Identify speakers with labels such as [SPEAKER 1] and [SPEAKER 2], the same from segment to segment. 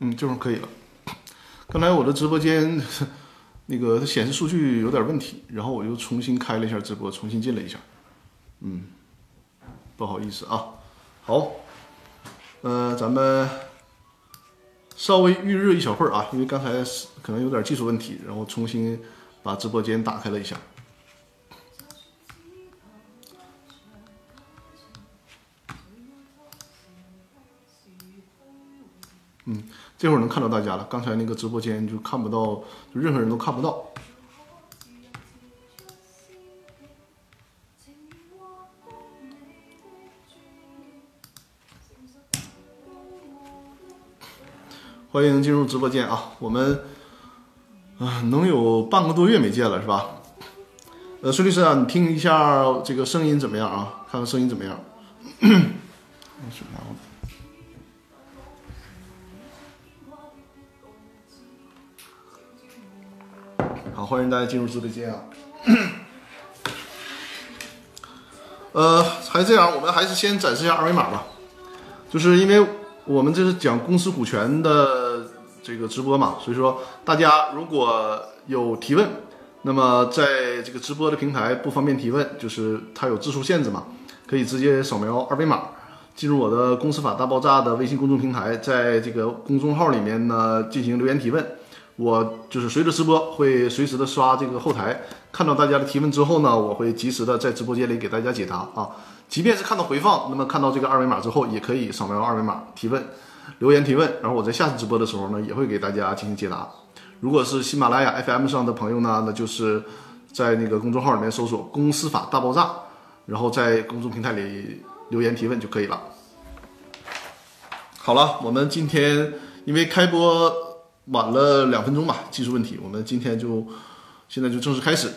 [SPEAKER 1] 嗯，这会可以了。刚才我的直播间那个它显示数据有点问题，然后我又重新开了一下直播，重新进了一下。嗯，不好意思啊。好，呃，咱们稍微预热一小会儿啊，因为刚才可能有点技术问题，然后重新把直播间打开了一下。这会儿能看到大家了。刚才那个直播间就看不到，就任何人都看不到。欢迎进入直播间啊！我们啊，能有半个多月没见了，是吧？呃，孙律师啊，你听一下这个声音怎么样啊？看看声音怎么样？好，欢迎大家进入直播间啊。呃，还是这样，我们还是先展示一下二维码吧。就是因为我们这是讲公司股权的这个直播嘛，所以说大家如果有提问，那么在这个直播的平台不方便提问，就是它有字数限制嘛，可以直接扫描二维码。进入我的《公司法大爆炸》的微信公众平台，在这个公众号里面呢进行留言提问。我就是随着直播会随时的刷这个后台，看到大家的提问之后呢，我会及时的在直播间里给大家解答啊。即便是看到回放，那么看到这个二维码之后，也可以扫描二维码提问、留言提问。然后我在下次直播的时候呢，也会给大家进行解答。如果是喜马拉雅 FM 上的朋友呢，那就是在那个公众号里面搜索“公司法大爆炸”，然后在公众平台里留言提问就可以了。好了，我们今天因为开播晚了两分钟吧，技术问题，我们今天就现在就正式开始。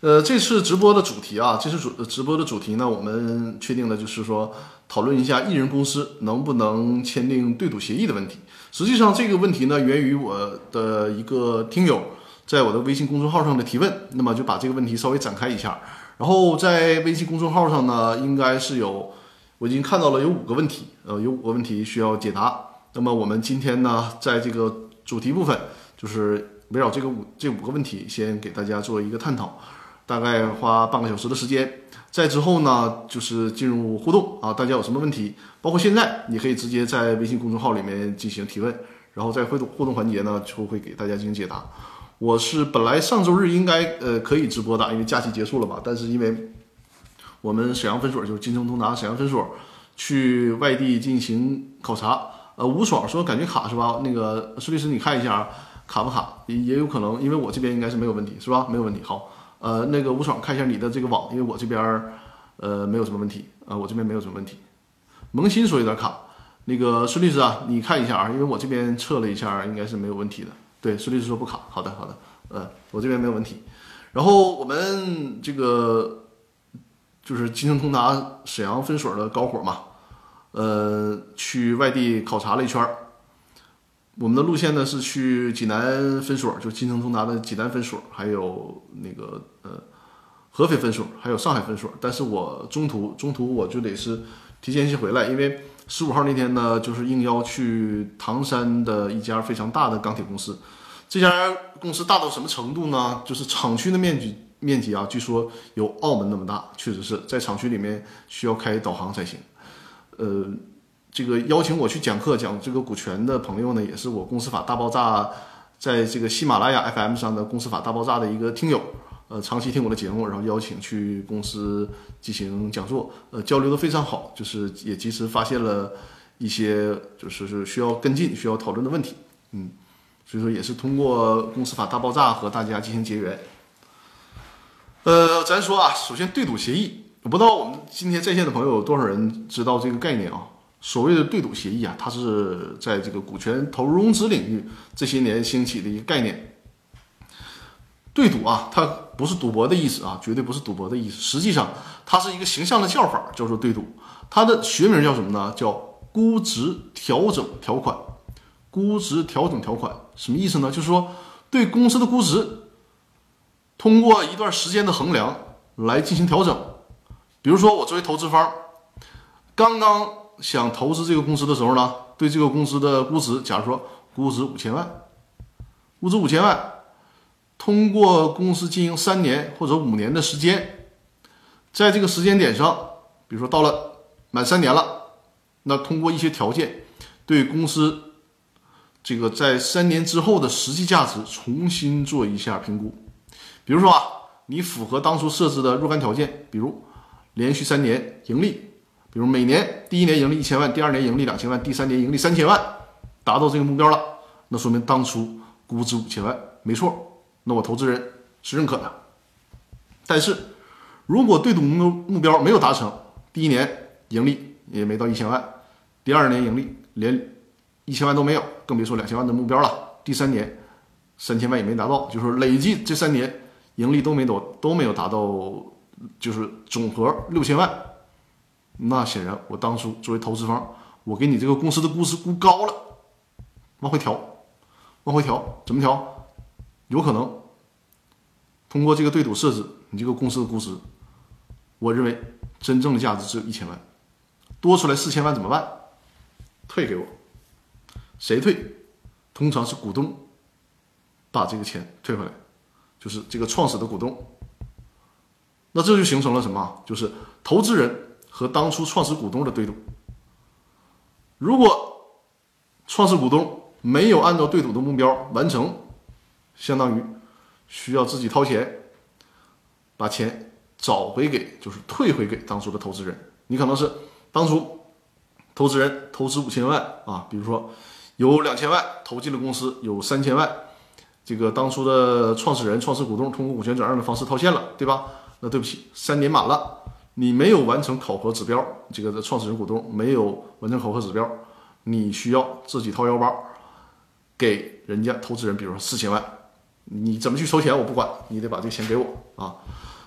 [SPEAKER 1] 呃，这次直播的主题啊，这次主直播的主题呢，我们确定的就是说讨论一下艺人公司能不能签订对赌协议的问题。实际上这个问题呢，源于我的一个听友在我的微信公众号上的提问，那么就把这个问题稍微展开一下。然后在微信公众号上呢，应该是有我已经看到了有五个问题，呃，有五个问题需要解答。那么我们今天呢，在这个主题部分，就是围绕这个五这五个问题，先给大家做一个探讨。大概花半个小时的时间，在之后呢，就是进入互动啊，大家有什么问题，包括现在，你可以直接在微信公众号里面进行提问，然后在互动互动环节呢，就会给大家进行解答。我是本来上周日应该呃可以直播的，因为假期结束了嘛，但是因为我们沈阳分所就是金城通达沈阳分所去外地进行考察，呃，吴爽说感觉卡是吧？那个孙律师你看一下，卡不卡？也也有可能，因为我这边应该是没有问题，是吧？没有问题，好。呃，那个吴爽，看一下你的这个网，因为我这边，呃，没有什么问题啊，我这边没有什么问题。萌新说有点卡，那个孙律师啊，你看一下啊，因为我这边测了一下，应该是没有问题的。对，孙律师说不卡，好的好的，呃，我这边没有问题。然后我们这个就是金城通达沈阳分所的高火嘛，呃，去外地考察了一圈儿。我们的路线呢是去济南分所，就金城通达的济南分所，还有那个呃合肥分所，还有上海分所。但是我中途中途我就得是提前先回来，因为十五号那天呢，就是应邀去唐山的一家非常大的钢铁公司。这家公司大到什么程度呢？就是厂区的面积面积啊，据说有澳门那么大，确实是在厂区里面需要开导航才行。呃。这个邀请我去讲课讲这个股权的朋友呢，也是我公司法大爆炸在这个喜马拉雅 FM 上的公司法大爆炸的一个听友，呃，长期听我的节目，然后邀请去公司进行讲座，呃，交流的非常好，就是也及时发现了一些就是是需要跟进、需要讨论的问题，嗯，所以说也是通过公司法大爆炸和大家进行结缘。呃，咱说啊，首先对赌协议，我不知道我们今天在线的朋友有多少人知道这个概念啊？所谓的对赌协议啊，它是在这个股权投融资领域这些年兴起的一个概念。对赌啊，它不是赌博的意思啊，绝对不是赌博的意思。实际上，它是一个形象的叫法，叫做对赌。它的学名叫什么呢？叫估值调整条款。估值调整条款什么意思呢？就是说，对公司的估值通过一段时间的衡量来进行调整。比如说，我作为投资方，刚刚。想投资这个公司的时候呢，对这个公司的估值，假如说估值五千万，估值五千万，通过公司经营三年或者五年的时间，在这个时间点上，比如说到了满三年了，那通过一些条件，对公司这个在三年之后的实际价值重新做一下评估。比如说啊，你符合当初设置的若干条件，比如连续三年盈利。比如每年第一年盈利一千万，第二年盈利两千万，第三年盈利三千万，达到这个目标了，那说明当初估值五千万没错，那我投资人是认可的。但是如果对赌目目标没有达成，第一年盈利也没到一千万，第二年盈利连一千万都没有，更别说两千万的目标了。第三年三千万也没达到，就是累计这三年盈利都没都都没有达到，就是总和六千万。那显然，我当初作为投资方，我给你这个公司的估值估高了，往回调，往回调，怎么调？有可能通过这个对赌设置，你这个公司的估值，我认为真正的价值只有一千万，多出来四千万怎么办？退给我，谁退？通常是股东把这个钱退回来，就是这个创始的股东。那这就形成了什么？就是投资人。和当初创始股东的对赌，如果创始股东没有按照对赌的目标完成，相当于需要自己掏钱把钱找回给，就是退回给当初的投资人。你可能是当初投资人投资五千万啊，比如说有两千万投进了公司，有三千万，这个当初的创始人、创始股东通过股权转让的方式套现了，对吧？那对不起，三年满了。你没有完成考核指标，这个的创始人股东没有完成考核指标，你需要自己掏腰包，给人家投资人，比如说四千万，你怎么去筹钱我不管，你得把这个钱给我啊。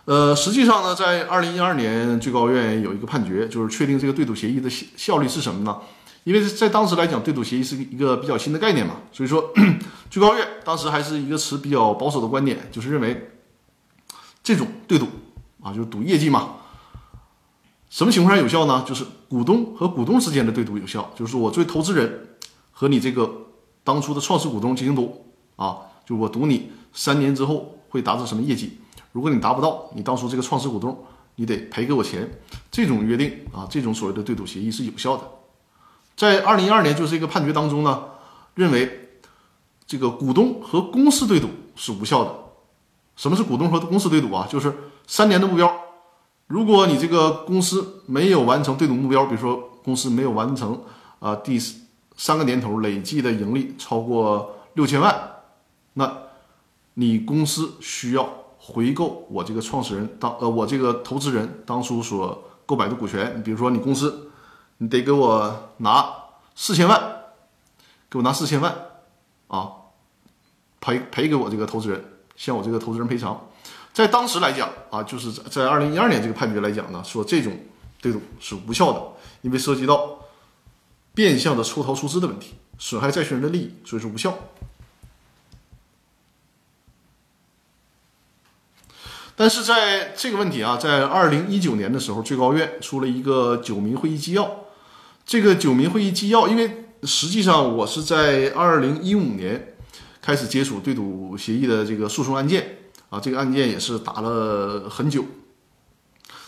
[SPEAKER 1] 呃，实际上呢，在二零一二年最高院有一个判决，就是确定这个对赌协议的效效率是什么呢？因为在当时来讲，对赌协议是一个比较新的概念嘛，所以说最高院当时还是一个持比较保守的观点，就是认为这种对赌啊，就是赌业绩嘛。什么情况下有效呢？就是股东和股东之间的对赌有效，就是我作为投资人和你这个当初的创始股东进行赌啊，就我赌你三年之后会达成什么业绩，如果你达不到，你当初这个创始股东你得赔给我钱，这种约定啊，这种所谓的对赌协议是有效的。在二零一二年就是一个判决当中呢，认为这个股东和公司对赌是无效的。什么是股东和公司对赌啊？就是三年的目标。如果你这个公司没有完成对赌目标，比如说公司没有完成啊第三个年头累计的盈利超过六千万，那你公司需要回购我这个创始人当呃我这个投资人当初所购买的股权。比如说你公司，你得给我拿四千万，给我拿四千万啊，赔赔给我这个投资人，向我这个投资人赔偿。在当时来讲啊，就是在在二零一二年这个判决来讲呢，说这种对赌是无效的，因为涉及到变相的抽逃出资的问题，损害债权人的利益，所以说无效。但是在这个问题啊，在二零一九年的时候，最高院出了一个九民会议纪要。这个九民会议纪要，因为实际上我是在二零一五年开始接触对赌协议的这个诉讼案件。啊，这个案件也是打了很久，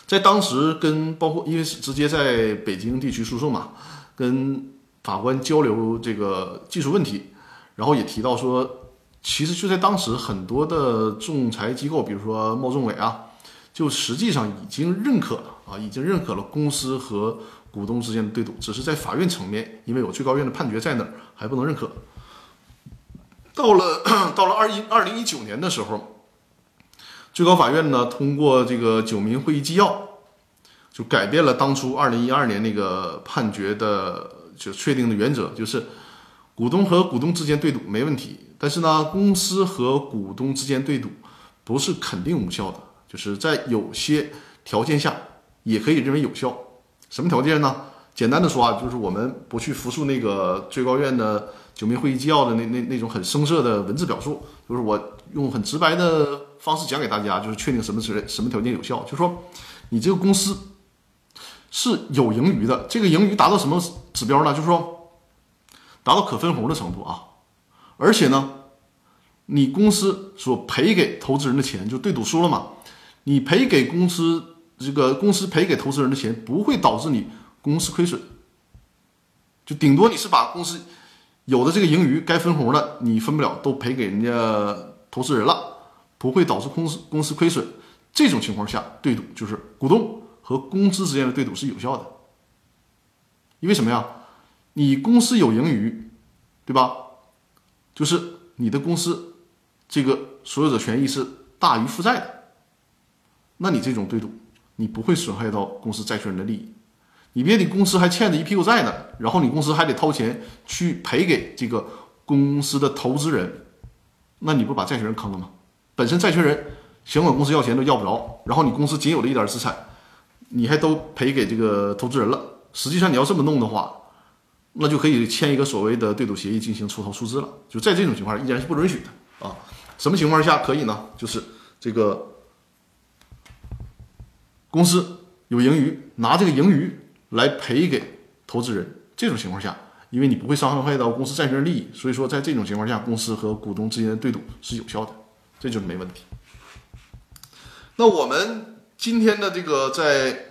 [SPEAKER 1] 在当时跟包括因为是直接在北京地区诉讼嘛，跟法官交流这个技术问题，然后也提到说，其实就在当时很多的仲裁机构，比如说贸仲委啊，就实际上已经认可了啊，已经认可了公司和股东之间的对赌，只是在法院层面，因为有最高院的判决在那儿，还不能认可。到了 到了二一二零一九年的时候。最高法院呢，通过这个九民会议纪要，就改变了当初二零一二年那个判决的就确定的原则，就是股东和股东之间对赌没问题，但是呢，公司和股东之间对赌不是肯定无效的，就是在有些条件下也可以认为有效。什么条件呢？简单的说啊，就是我们不去复述那个最高院的九民会议纪要的那那那种很生涩的文字表述，就是我用很直白的。方式讲给大家，就是确定什么是什么条件有效，就是说，你这个公司是有盈余的，这个盈余达到什么指标呢？就是说，达到可分红的程度啊，而且呢，你公司所赔给投资人的钱，就对赌输了嘛，你赔给公司这个公司赔给投资人的钱不会导致你公司亏损，就顶多你是把公司有的这个盈余该分红的你分不了，都赔给人家投资人了，不会导致公司公司亏损。这种情况下，对赌就是股东和公司之间的对赌是有效的，因为什么呀？你公司有盈余，对吧？就是你的公司这个所有者权益是大于负债的，那你这种对赌，你不会损害到公司债权人的利益。你别，你公司还欠着一屁股债呢，然后你公司还得掏钱去赔给这个公司的投资人，那你不把债权人坑了吗？本身债权人想管公司要钱都要不着，然后你公司仅有的一点资产，你还都赔给这个投资人了。实际上你要这么弄的话，那就可以签一个所谓的对赌协议进行出头出资了。就在这种情况下，依然是不允许的啊。什么情况下可以呢？就是这个公司有盈余，拿这个盈余。来赔给投资人，这种情况下，因为你不会伤害到公司债权人利益，所以说在这种情况下，公司和股东之间的对赌是有效的，这就没问题。那我们今天的这个在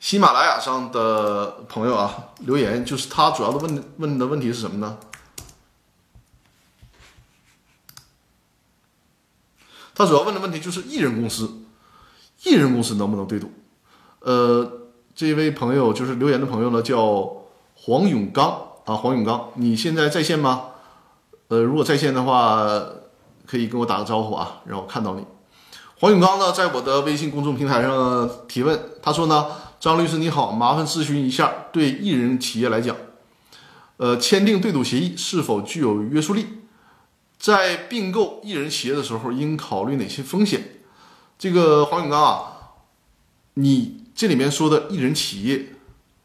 [SPEAKER 1] 喜马拉雅上的朋友啊留言，就是他主要的问问的问题是什么呢？他主要问的问题就是艺人公司，艺人公司能不能对赌？呃。这位朋友就是留言的朋友呢，叫黄永刚啊，黄永刚，你现在在线吗？呃，如果在线的话，可以跟我打个招呼啊，让我看到你。黄永刚呢，在我的微信公众平台上提问，他说呢，张律师你好，麻烦咨询一下，对艺人企业来讲，呃，签订对赌协议是否具有约束力？在并购艺人企业的时候，应考虑哪些风险？这个黄永刚啊，你。这里面说的艺人企业，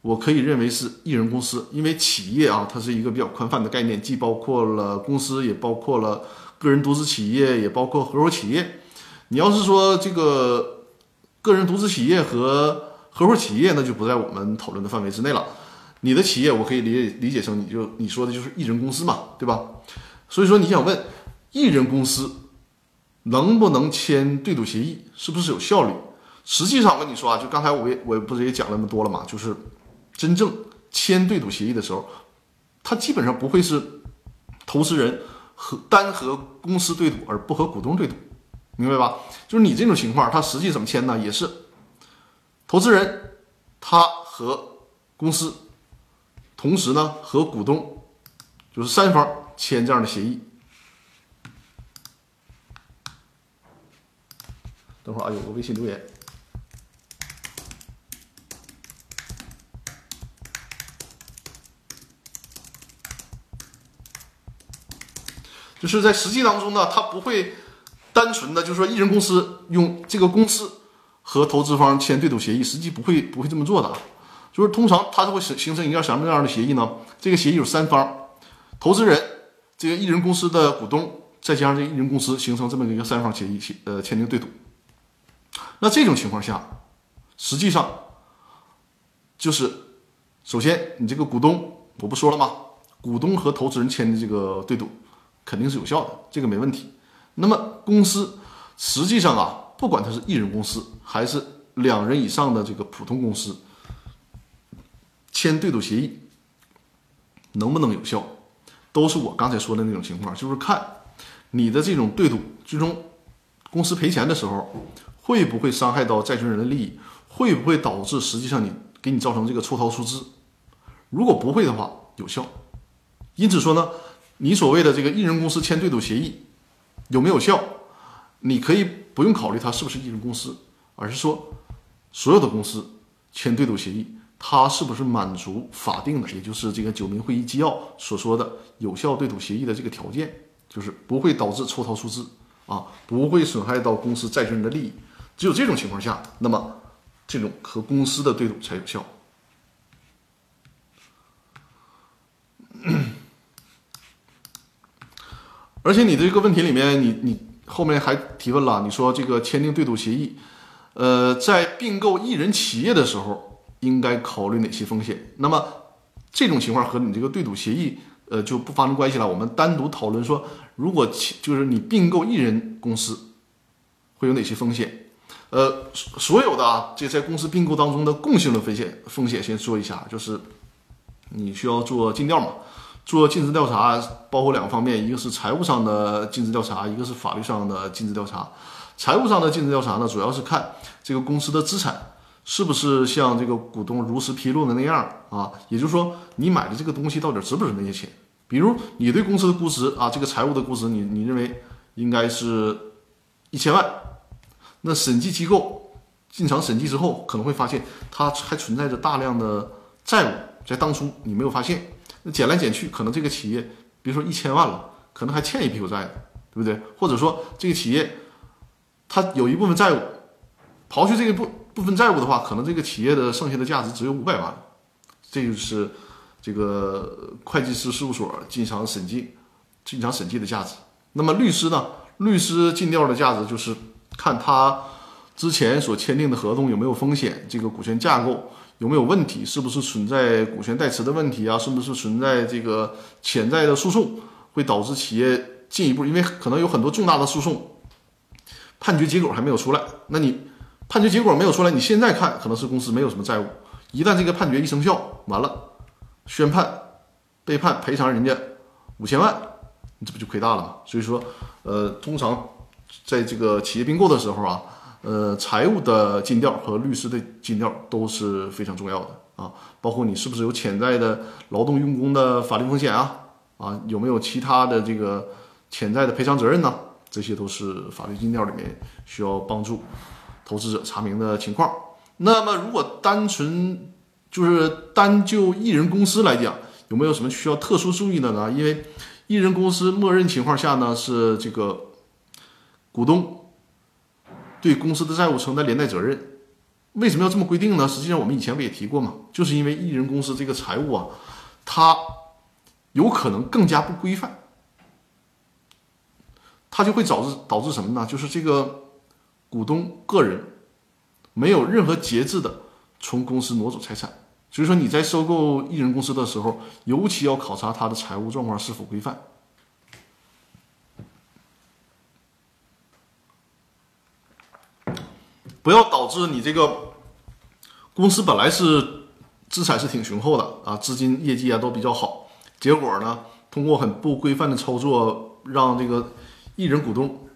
[SPEAKER 1] 我可以认为是艺人公司，因为企业啊，它是一个比较宽泛的概念，既包括了公司，也包括了个人独资企业，也包括合伙企业。你要是说这个个人独资企业和合伙企业，那就不在我们讨论的范围之内了。你的企业，我可以理解理解成你就你说的就是艺人公司嘛，对吧？所以说你想问艺人公司能不能签对赌协议，是不是有效率？实际上，我跟你说啊，就刚才我也我不是也讲那么多了嘛，就是真正签对赌协议的时候，他基本上不会是投资人和单和公司对赌，而不和股东对赌，明白吧？就是你这种情况，他实际怎么签呢？也是投资人他和公司，同时呢和股东，就是三方签这样的协议。等会儿啊，有个微信留言。就是在实际当中呢，他不会单纯的就是说艺人公司用这个公司和投资方签对赌协议，实际不会不会这么做的。就是通常他就会形形成一个什么样的协议呢？这个协议有三方，投资人、这个艺人公司的股东，再加上这个艺人公司，形成这么一个三方协议，呃签订对赌。那这种情况下，实际上就是首先你这个股东我不说了吗？股东和投资人签的这个对赌。肯定是有效的，这个没问题。那么公司实际上啊，不管它是一人公司还是两人以上的这个普通公司，签对赌协议能不能有效，都是我刚才说的那种情况，就是看你的这种对赌最终公司赔钱的时候，会不会伤害到债权人的利益，会不会导致实际上你给你造成这个抽逃出资？如果不会的话，有效。因此说呢。你所谓的这个艺人公司签对赌协议有没有效？你可以不用考虑它是不是艺人公司，而是说所有的公司签对赌协议，它是不是满足法定的，也就是这个九民会议纪要所说的有效对赌协议的这个条件，就是不会导致抽逃出资啊，不会损害到公司债权人的利益。只有这种情况下，那么这种和公司的对赌才有效。而且你的这个问题里面，你你后面还提问了，你说这个签订对赌协议，呃，在并购一人企业的时候，应该考虑哪些风险？那么这种情况和你这个对赌协议，呃就不发生关系了。我们单独讨论说，如果其就是你并购一人公司，会有哪些风险？呃，所所有的啊，这在公司并购当中的共性的风险风险，先说一下，就是你需要做尽调嘛，做尽职调查，包括两个方面，一个是财务上的尽职调查，一个是法律上的尽职调查。财务上的尽职调查呢，主要是看这个公司的资产是不是像这个股东如实披露的那样啊，也就是说，你买的这个东西到底值不值那些钱？比如你对公司的估值啊，这个财务的估值，你你认为应该是一千万。那审计机构进场审计之后，可能会发现它还存在着大量的债务，在当初你没有发现。那减来减去，可能这个企业，比如说一千万了，可能还欠一屁股债，对不对？或者说这个企业它有一部分债务，刨去这个部部分债务的话，可能这个企业的剩下的价值只有五百万。这就是这个会计师事务所进场审计、进场审计的价值。那么律师呢？律师尽调的价值就是。看他之前所签订的合同有没有风险，这个股权架构有没有问题，是不是存在股权代持的问题啊？是不是存在这个潜在的诉讼，会导致企业进一步？因为可能有很多重大的诉讼，判决结果还没有出来。那你判决结果没有出来，你现在看可能是公司没有什么债务，一旦这个判决一生效，完了，宣判被判赔偿人家五千万，你这不就亏大了吗？所以说，呃，通常。在这个企业并购的时候啊，呃，财务的尽调和律师的尽调都是非常重要的啊，包括你是不是有潜在的劳动用工的法律风险啊，啊，有没有其他的这个潜在的赔偿责任呢？这些都是法律尽调里面需要帮助投资者查明的情况。那么，如果单纯就是单就艺人公司来讲，有没有什么需要特殊注意的呢？因为艺人公司默认情况下呢，是这个。股东对公司的债务承担连带责任，为什么要这么规定呢？实际上我们以前不也提过吗，就是因为艺人公司这个财务啊，它有可能更加不规范，它就会导致导致什么呢？就是这个股东个人没有任何节制的从公司挪走财产，所以说你在收购艺人公司的时候，尤其要考察它的财务状况是否规范。不要导致你这个公司本来是资产是挺雄厚的啊，资金业绩啊都比较好，结果呢，通过很不规范的操作，让这个艺人股东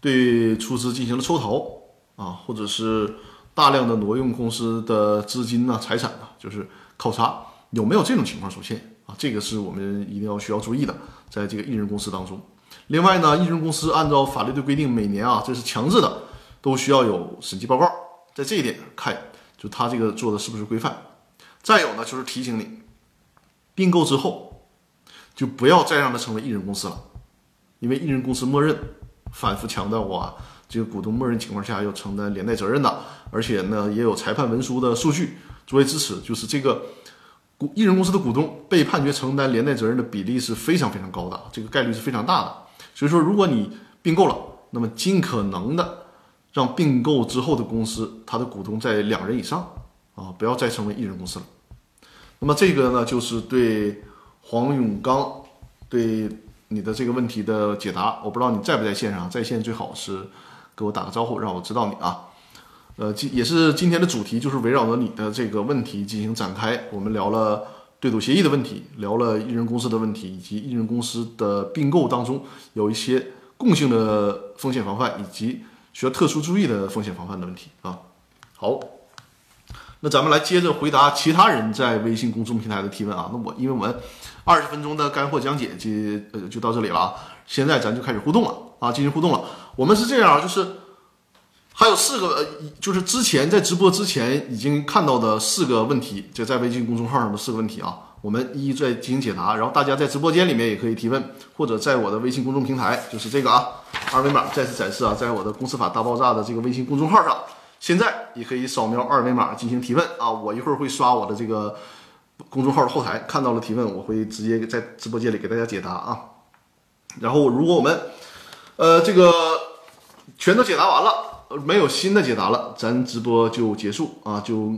[SPEAKER 1] 对出资进行了抽逃啊，或者是大量的挪用公司的资金呐、财产呐，就是考察有没有这种情况出现啊，这个是我们一定要需要注意的，在这个艺人公司当中。另外呢，艺人公司按照法律的规定，每年啊，这是强制的。都需要有审计报告，在这一点看，就他这个做的是不是规范。再有呢，就是提醒你，并购之后就不要再让它成为一人公司了，因为一人公司默认反复强调过啊，这个股东默认情况下要承担连带责任的，而且呢也有裁判文书的数据作为支持，就是这个股一人公司的股东被判决承担连带责任的比例是非常非常高的，这个概率是非常大的。所以说，如果你并购了，那么尽可能的。让并购之后的公司，它的股东在两人以上啊，不要再成为一人公司了。那么这个呢，就是对黄永刚对你的这个问题的解答。我不知道你在不在线上，在线最好是给我打个招呼，让我知道你啊。呃，今也是今天的主题，就是围绕着你的这个问题进行展开。我们聊了对赌协议的问题，聊了一人公司的问题，以及一人公司的并购当中有一些共性的风险防范，以及。需要特殊注意的风险防范的问题啊，好，那咱们来接着回答其他人在微信公众平台的提问啊。那我因为我们二十分钟的干货讲解就呃就到这里了啊，现在咱就开始互动了啊，进行互动了。我们是这样，就是还有四个，就是之前在直播之前已经看到的四个问题，就在微信公众号上的四个问题啊。我们一一再进行解答，然后大家在直播间里面也可以提问，或者在我的微信公众平台，就是这个啊，二维码再次展示啊，在我的公司法大爆炸的这个微信公众号上，现在也可以扫描二维码进行提问啊。我一会儿会刷我的这个公众号的后台，看到了提问，我会直接在直播间里给大家解答啊。然后如果我们呃这个全都解答完了，没有新的解答了，咱直播就结束啊，就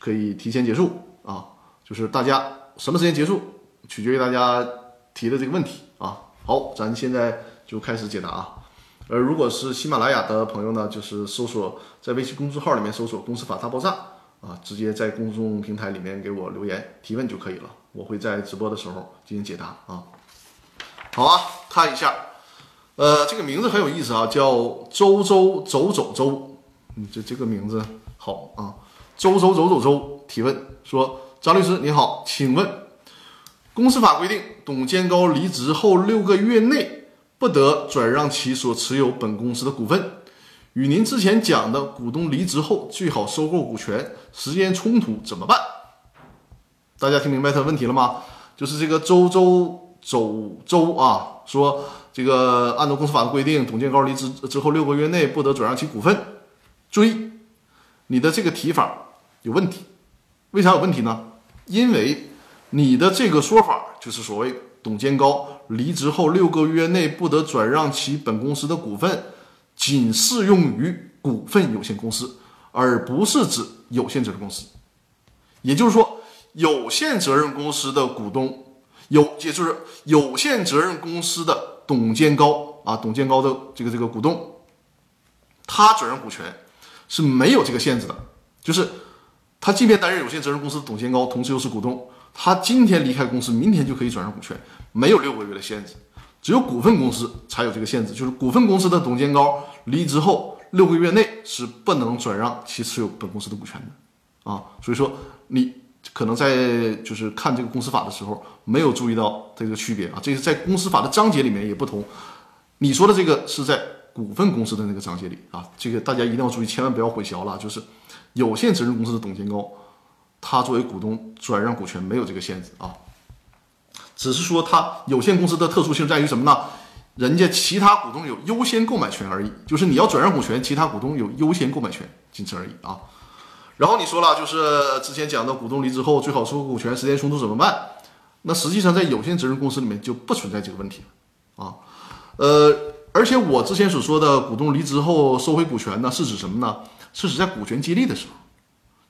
[SPEAKER 1] 可以提前结束啊，就是大家。什么时间结束，取决于大家提的这个问题啊。好，咱现在就开始解答啊。而如果是喜马拉雅的朋友呢，就是搜索在微信公众号里面搜索“公司法大爆炸”啊，直接在公众平台里面给我留言提问就可以了，我会在直播的时候进行解答啊。好啊，看一下，呃，这个名字很有意思啊，叫周周走走周，嗯，这这个名字好啊，周周走走周提问说，张律师你好，请问公司法规定，董建高离职后六个月内不得转让其所持有本公司的股份，与您之前讲的股东离职后最好收购股权时间冲突怎么办？大家听明白他的问题了吗？就是这个周周。周周啊，说这个按照公司法的规定，董建高离职之后六个月内不得转让其股份。注意，你的这个提法有问题。为啥有问题呢？因为你的这个说法就是所谓董建高离职后六个月内不得转让其本公司的股份，仅适用于股份有限公司，而不是指有限责任公司。也就是说，有限责任公司的股东。有，也就是有限责任公司的董建高啊，董建高的这个这个股东，他转让股权是没有这个限制的，就是他即便担任有限责任公司的董监高，同时又是股东，他今天离开公司，明天就可以转让股权，没有六个月的限制，只有股份公司才有这个限制，就是股份公司的董监高离职后六个月内是不能转让其持有本公司的股权的啊，所以说你。可能在就是看这个公司法的时候，没有注意到这个区别啊。这是在公司法的章节里面也不同。你说的这个是在股份公司的那个章节里啊，这个大家一定要注意，千万不要混淆了。就是有限责任公司的董监高，他作为股东转让股权没有这个限制啊，只是说他有限公司的特殊性在于什么呢？人家其他股东有优先购买权而已，就是你要转让股权，其他股东有优先购买权，仅此而已啊。然后你说了，就是之前讲的股东离职后最好收回股权，时间冲突怎么办？那实际上在有限责任公司里面就不存在这个问题啊。呃，而且我之前所说的股东离职后收回股权呢，是指什么呢？是指在股权激励的时候，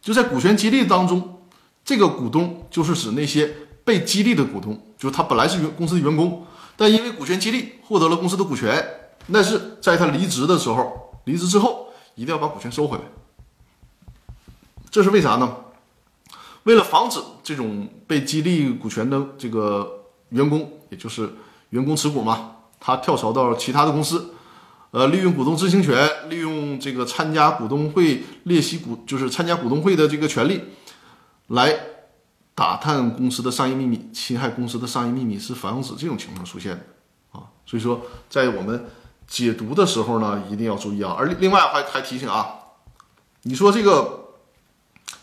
[SPEAKER 1] 就在股权激励当中，这个股东就是指那些被激励的股东，就是他本来是员公司的员工，但因为股权激励获得了公司的股权，那是在他离职的时候，离职之后一定要把股权收回来。这是为啥呢？为了防止这种被激励股权的这个员工，也就是员工持股嘛，他跳槽到其他的公司，呃，利用股东知情权，利用这个参加股东会列席股，就是参加股东会的这个权利，来打探公司的商业秘密，侵害公司的商业秘密，是防止这种情况出现的啊。所以说，在我们解读的时候呢，一定要注意啊。而另外还还提醒啊，你说这个。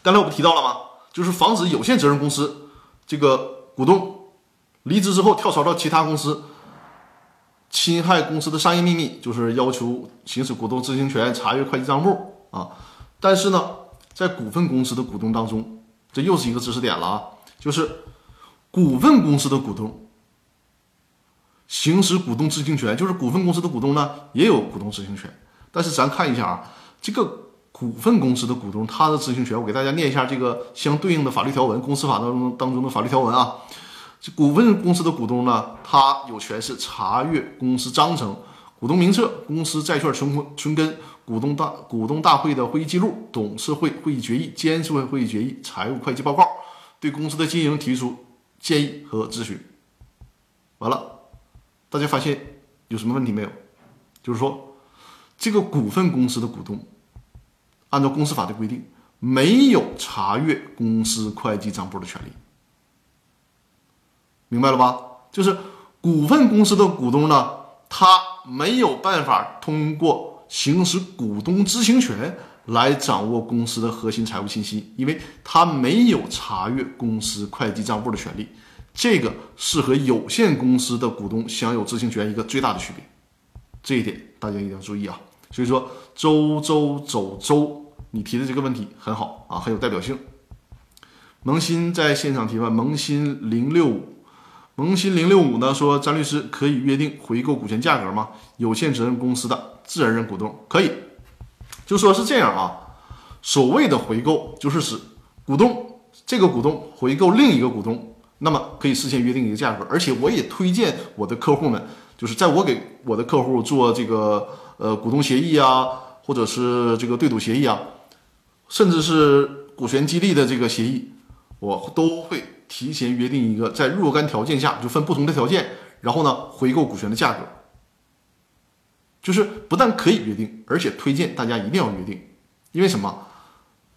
[SPEAKER 1] 刚才我不提到了吗？就是防止有限责任公司这个股东离职之后跳槽到其他公司，侵害公司的商业秘密，就是要求行使股东知情权、查阅会计账簿啊。但是呢，在股份公司的股东当中，这又是一个知识点了啊，就是股份公司的股东行使股东知情权，就是股份公司的股东呢也有股东知情权。但是咱看一下啊，这个。股份公司的股东，他的知情权，我给大家念一下这个相对应的法律条文，公司法当中当中的法律条文啊。这股份公司的股东呢，他有权是查阅公司章程、股东名册、公司债券存存根、股东大股东大会的会议记录、董事会会议决议、监事会会议决议、财务会计报告，对公司的经营提出建议和咨询。完了，大家发现有什么问题没有？就是说，这个股份公司的股东。按照公司法的规定，没有查阅公司会计账簿的权利，明白了吧？就是股份公司的股东呢，他没有办法通过行使股东知情权来掌握公司的核心财务信息，因为他没有查阅公司会计账簿的权利。这个是和有限公司的股东享有知情权一个最大的区别，这一点大家一定要注意啊。所以说，周周走周，你提的这个问题很好啊，很有代表性。萌新在现场提问，萌新零六五，萌新零六五呢说，张律师可以约定回购股权价格吗？有限责任公司的自然人股东可以，就说是这样啊。所谓的回购，就是指股东这个股东回购另一个股东那么可以事先约定一个价格，而且我也推荐我的客户们，就是在我给我的客户做这个呃股东协议啊，或者是这个对赌协议啊，甚至是股权激励的这个协议，我都会提前约定一个在若干条件下就分不同的条件，然后呢回购股权的价格，就是不但可以约定，而且推荐大家一定要约定，因为什么？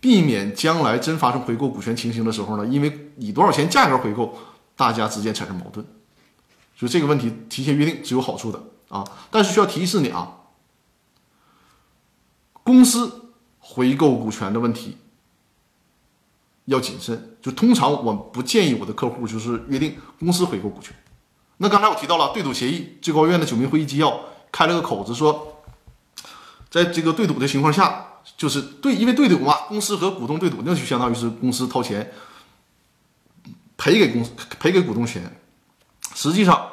[SPEAKER 1] 避免将来真发生回购股权情形的时候呢，因为以多少钱价格回购，大家之间产生矛盾，所以这个问题提前约定是有好处的啊。但是需要提示你啊，公司回购股权的问题要谨慎。就通常我不建议我的客户就是约定公司回购股权。那刚才我提到了对赌协议，最高院的九民会议纪要开了个口子说，在这个对赌的情况下。就是对，因为对赌嘛，公司和股东对赌，那就相当于是公司掏钱赔给公司赔给股东钱。实际上，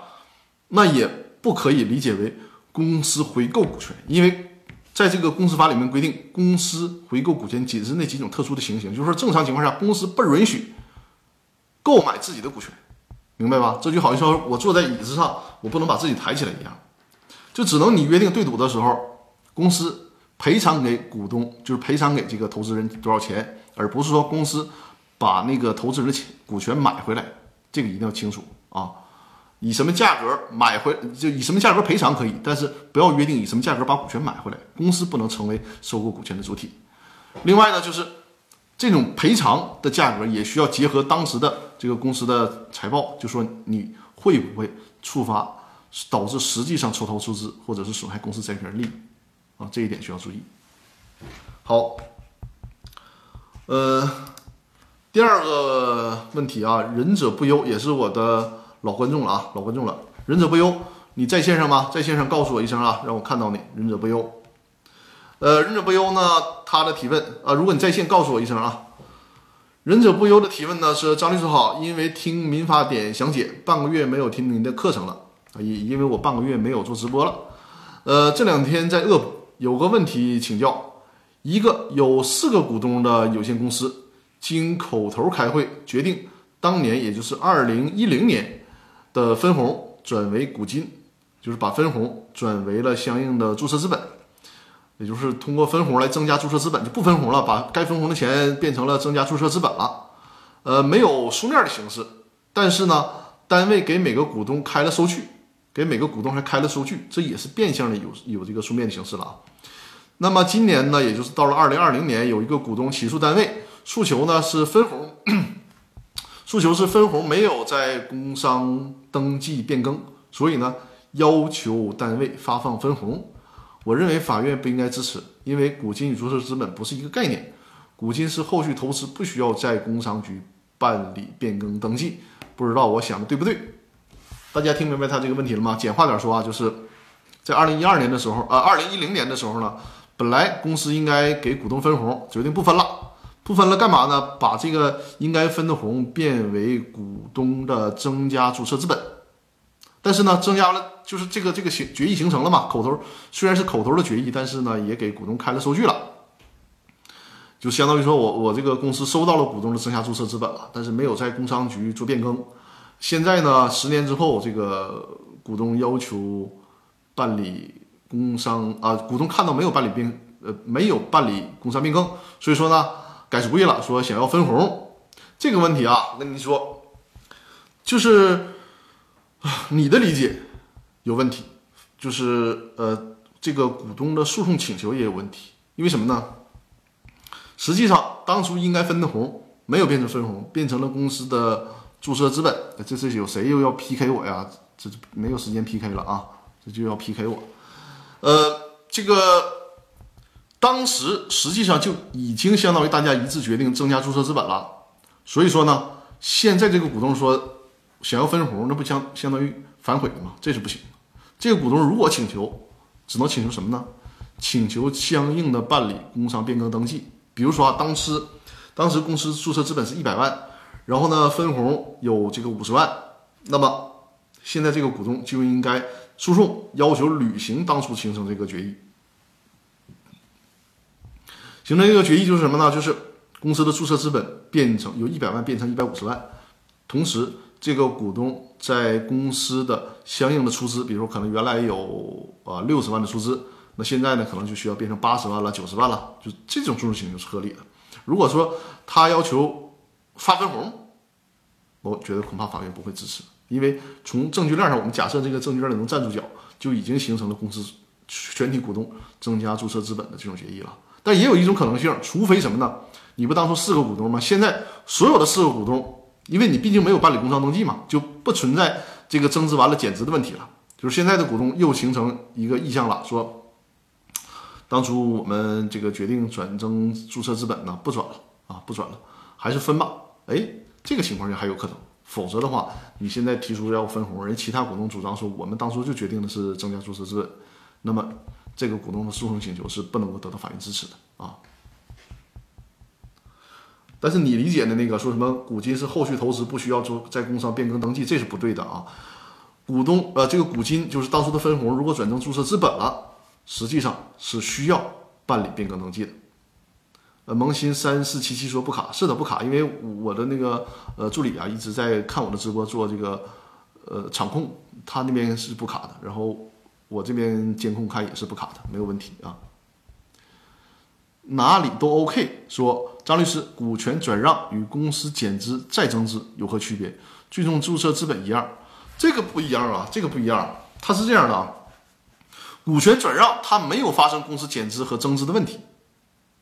[SPEAKER 1] 那也不可以理解为公司回购股权，因为在这个公司法里面规定，公司回购股权仅是那几种特殊的情形，就是说正常情况下，公司不允许购买自己的股权，明白吧？这就好像说我坐在椅子上，我不能把自己抬起来一样，就只能你约定对赌的时候，公司。赔偿给股东就是赔偿给这个投资人多少钱，而不是说公司把那个投资人的钱股权买回来，这个一定要清楚啊！以什么价格买回就以什么价格赔偿可以，但是不要约定以什么价格把股权买回来，公司不能成为收购股权的主体。另外呢，就是这种赔偿的价格也需要结合当时的这个公司的财报，就说你会不会触发导致实际上抽逃出资或者是损害公司债权利益。啊，这一点需要注意。好，呃，第二个问题啊，仁者不忧也是我的老观众了啊，老观众了。仁者不忧，你在线上吗？在线上告诉我一声啊，让我看到你。仁者不忧，呃，仁者不忧呢，他的提问啊，如果你在线，告诉我一声啊。仁者不忧的提问呢是张律师好，因为听民法典详解，半个月没有听您的课程了啊，因因为我半个月没有做直播了，呃，这两天在恶补。有个问题请教：一个有四个股东的有限公司，经口头开会决定，当年也就是二零一零年的分红转为股金，就是把分红转为了相应的注册资本，也就是通过分红来增加注册资本，就不分红了，把该分红的钱变成了增加注册资本了。呃，没有书面的形式，但是呢，单位给每个股东开了收据。给每个股东还开了收据，这也是变相的有有这个书面的形式了啊。那么今年呢，也就是到了二零二零年，有一个股东起诉单位，诉求呢是分红，诉求是分红没有在工商登记变更，所以呢要求单位发放分红。我认为法院不应该支持，因为股金与注册资本不是一个概念，股金是后续投资，不需要在工商局办理变更登记。不知道我想的对不对？大家听明白他这个问题了吗？简化点说啊，就是在二零一二年的时候，呃，二零一零年的时候呢，本来公司应该给股东分红，决定不分了，不分了干嘛呢？把这个应该分的红变为股东的增加注册资本。但是呢，增加了就是这个这个形决议形成了嘛，口头虽然是口头的决议，但是呢，也给股东开了收据了，就相当于说我我这个公司收到了股东的增加注册资本了，但是没有在工商局做变更。现在呢，十年之后，这个股东要求办理工商啊，股东看到没有办理变呃没有办理工商变更，所以说呢改主意了，说想要分红。这个问题啊，我跟你说，就是你的理解有问题，就是呃这个股东的诉讼请求也有问题，因为什么呢？实际上当初应该分的红没有变成分红，变成了公司的。注册资本，这是有谁又要 PK 我呀？这没有时间 PK 了啊！这就要 PK 我。呃，这个当时实际上就已经相当于大家一致决定增加注册资本了。所以说呢，现在这个股东说想要分红，那不相相当于反悔了吗？这是不行。这个股东如果请求，只能请求什么呢？请求相应的办理工商变更登记。比如说，当时当时公司注册资本是一百万。然后呢，分红有这个五十万，那么现在这个股东就应该诉讼要求履行当初形成这个决议。形成这个决议就是什么呢？就是公司的注册资本变成由一百万变成一百五十万，同时这个股东在公司的相应的出资，比如说可能原来有啊六十万的出资，那现在呢可能就需要变成八十万了、九十万了，就这种注释情形是合理的。如果说他要求发分红，我觉得恐怕法院不会支持，因为从证据链上，我们假设这个证据链里能站住脚，就已经形成了公司全体股东增加注册资本的这种协议了。但也有一种可能性，除非什么呢？你不当初四个股东吗？现在所有的四个股东，因为你毕竟没有办理工商登记嘛，就不存在这个增资完了减资的问题了。就是现在的股东又形成一个意向了，说当初我们这个决定转增注册资本呢，不转了啊，不转了，还是分吧。哎，这个情况下还有可能，否则的话，你现在提出要分红，人其他股东主张说我们当初就决定的是增加注册资本，那么这个股东的诉讼请求是不能够得到法院支持的啊。但是你理解的那个说什么股金是后续投资，不需要做在工商变更登记，这是不对的啊。股东呃，这个股金就是当初的分红，如果转成注册资本了，实际上是需要办理变更登记的。呃，萌新三四七七说不卡，是的不卡，因为我的那个呃助理啊一直在看我的直播做这个呃场控，他那边是不卡的，然后我这边监控看也是不卡的，没有问题啊。哪里都 OK。说张律师，股权转让与公司减资再增资有何区别？最终注册资本一样？这个不一样啊，这个不一样。它是这样的啊，股权转让它没有发生公司减资和增资的问题，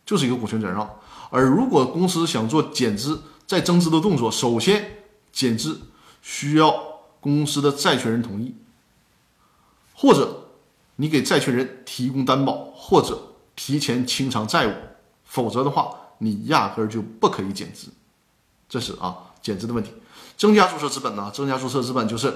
[SPEAKER 1] 就是一个股权转让。而如果公司想做减资再增资的动作，首先减资需要公司的债权人同意，或者你给债权人提供担保，或者。提前清偿债务，否则的话，你压根儿就不可以减资。这是啊，减资的问题。增加注册资本呢？增加注册资本就是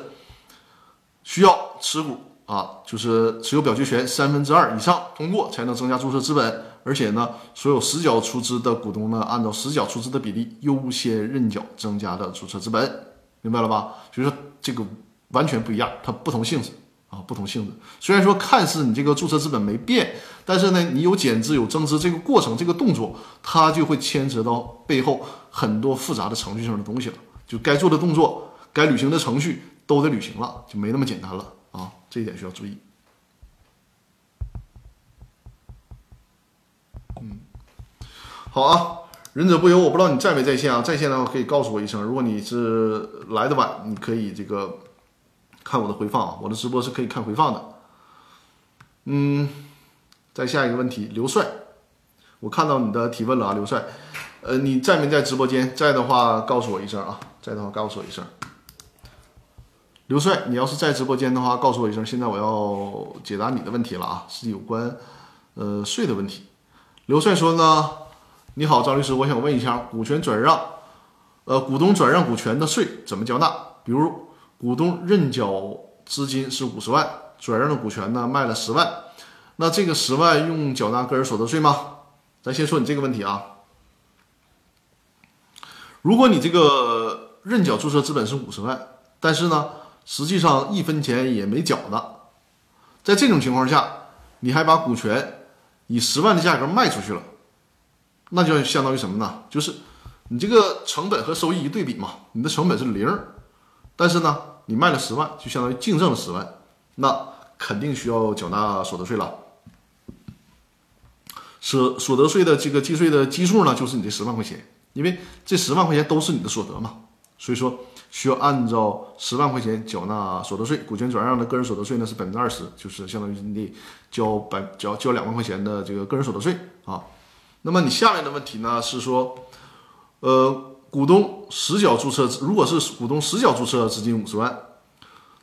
[SPEAKER 1] 需要持股啊，就是持有表决权三分之二以上通过才能增加注册资本。而且呢，所有实缴出资的股东呢，按照实缴出资的比例优先认缴增加的注册资本，明白了吧？所以说这个完全不一样，它不同性质。啊，不同性质。虽然说看似你这个注册资本没变，但是呢，你有减资有增资这个过程，这个动作它就会牵扯到背后很多复杂的程序上的东西了。就该做的动作、该履行的程序都得履行了，就没那么简单了啊！这一点需要注意。嗯，好啊，忍者不由，我不知道你在没在线啊？在线的话可以告诉我一声。如果你是来的晚，你可以这个。看我的回放啊，我的直播是可以看回放的。嗯，再下一个问题，刘帅，我看到你的提问了啊，刘帅，呃，你在没在直播间？在的话告诉我一声啊，在的话告诉我一声。刘帅，你要是在直播间的话，告诉我一声。现在我要解答你的问题了啊，是有关呃税的问题。刘帅说呢，你好，张律师，我想问一下，股权转让，呃，股东转让股权的税怎么交纳？比如。股东认缴资金是五十万，转让的股权呢卖了十万，那这个十万用缴纳个人所得税吗？咱先说你这个问题啊。如果你这个认缴注册资本是五十万，但是呢，实际上一分钱也没缴呢，在这种情况下，你还把股权以十万的价格卖出去了，那就相当于什么呢？就是你这个成本和收益一对比嘛，你的成本是零，但是呢。你卖了十万，就相当于净挣了十万，那肯定需要缴纳所得税了。所所得税的这个计税的基数呢，就是你这十万块钱，因为这十万块钱都是你的所得嘛，所以说需要按照十万块钱缴纳所得税。股权转让的个人所得税呢是百分之二十，就是相当于你得交百交交两万块钱的这个个人所得税啊。那么你下面的问题呢是说，呃。股东实缴注册，如果是股东实缴注册资金五十万，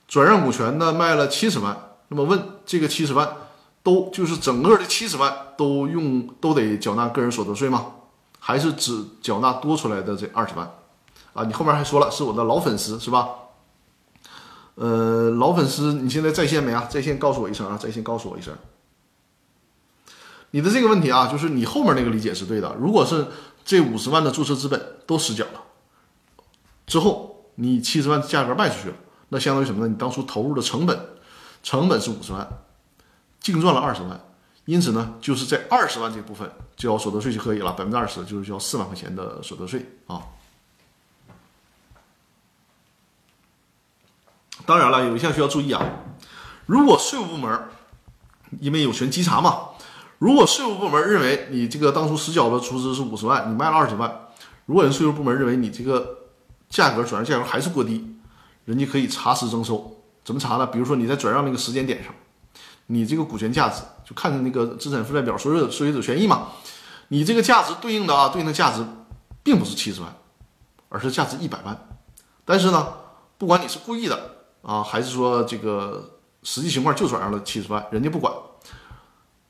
[SPEAKER 1] 转让股权呢卖了七十万，那么问这个七十万都就是整个的七十万都用都得缴纳个人所得税吗？还是只缴纳多出来的这二十万？啊，你后面还说了是我的老粉丝是吧？呃，老粉丝，你现在在线没啊？在线告诉我一声啊！在线告诉我一声。你的这个问题啊，就是你后面那个理解是对的。如果是这五十万的注册资本都实缴了之后，你七十万价格卖出去了，那相当于什么呢？你当初投入的成本，成本是五十万，净赚了二十万，因此呢，就是在二十万这部分交所得税就可以了，百分之二十就是交四万块钱的所得税啊。当然了，有一项需要注意啊，如果税务部门因为有权稽查嘛，如果税务部门认为你这个当初实缴的出资是五十万，你卖了二十万，如果人税务部门认为你这个价格转让价格还是过低，人家可以查实征收。怎么查呢？比如说你在转让那个时间点上，你这个股权价值就看着那个资产负债表所有所有者权益嘛，你这个价值对应的啊对应的价值并不是七十万，而是价值一百万。但是呢，不管你是故意的啊，还是说这个实际情况就转让了七十万，人家不管。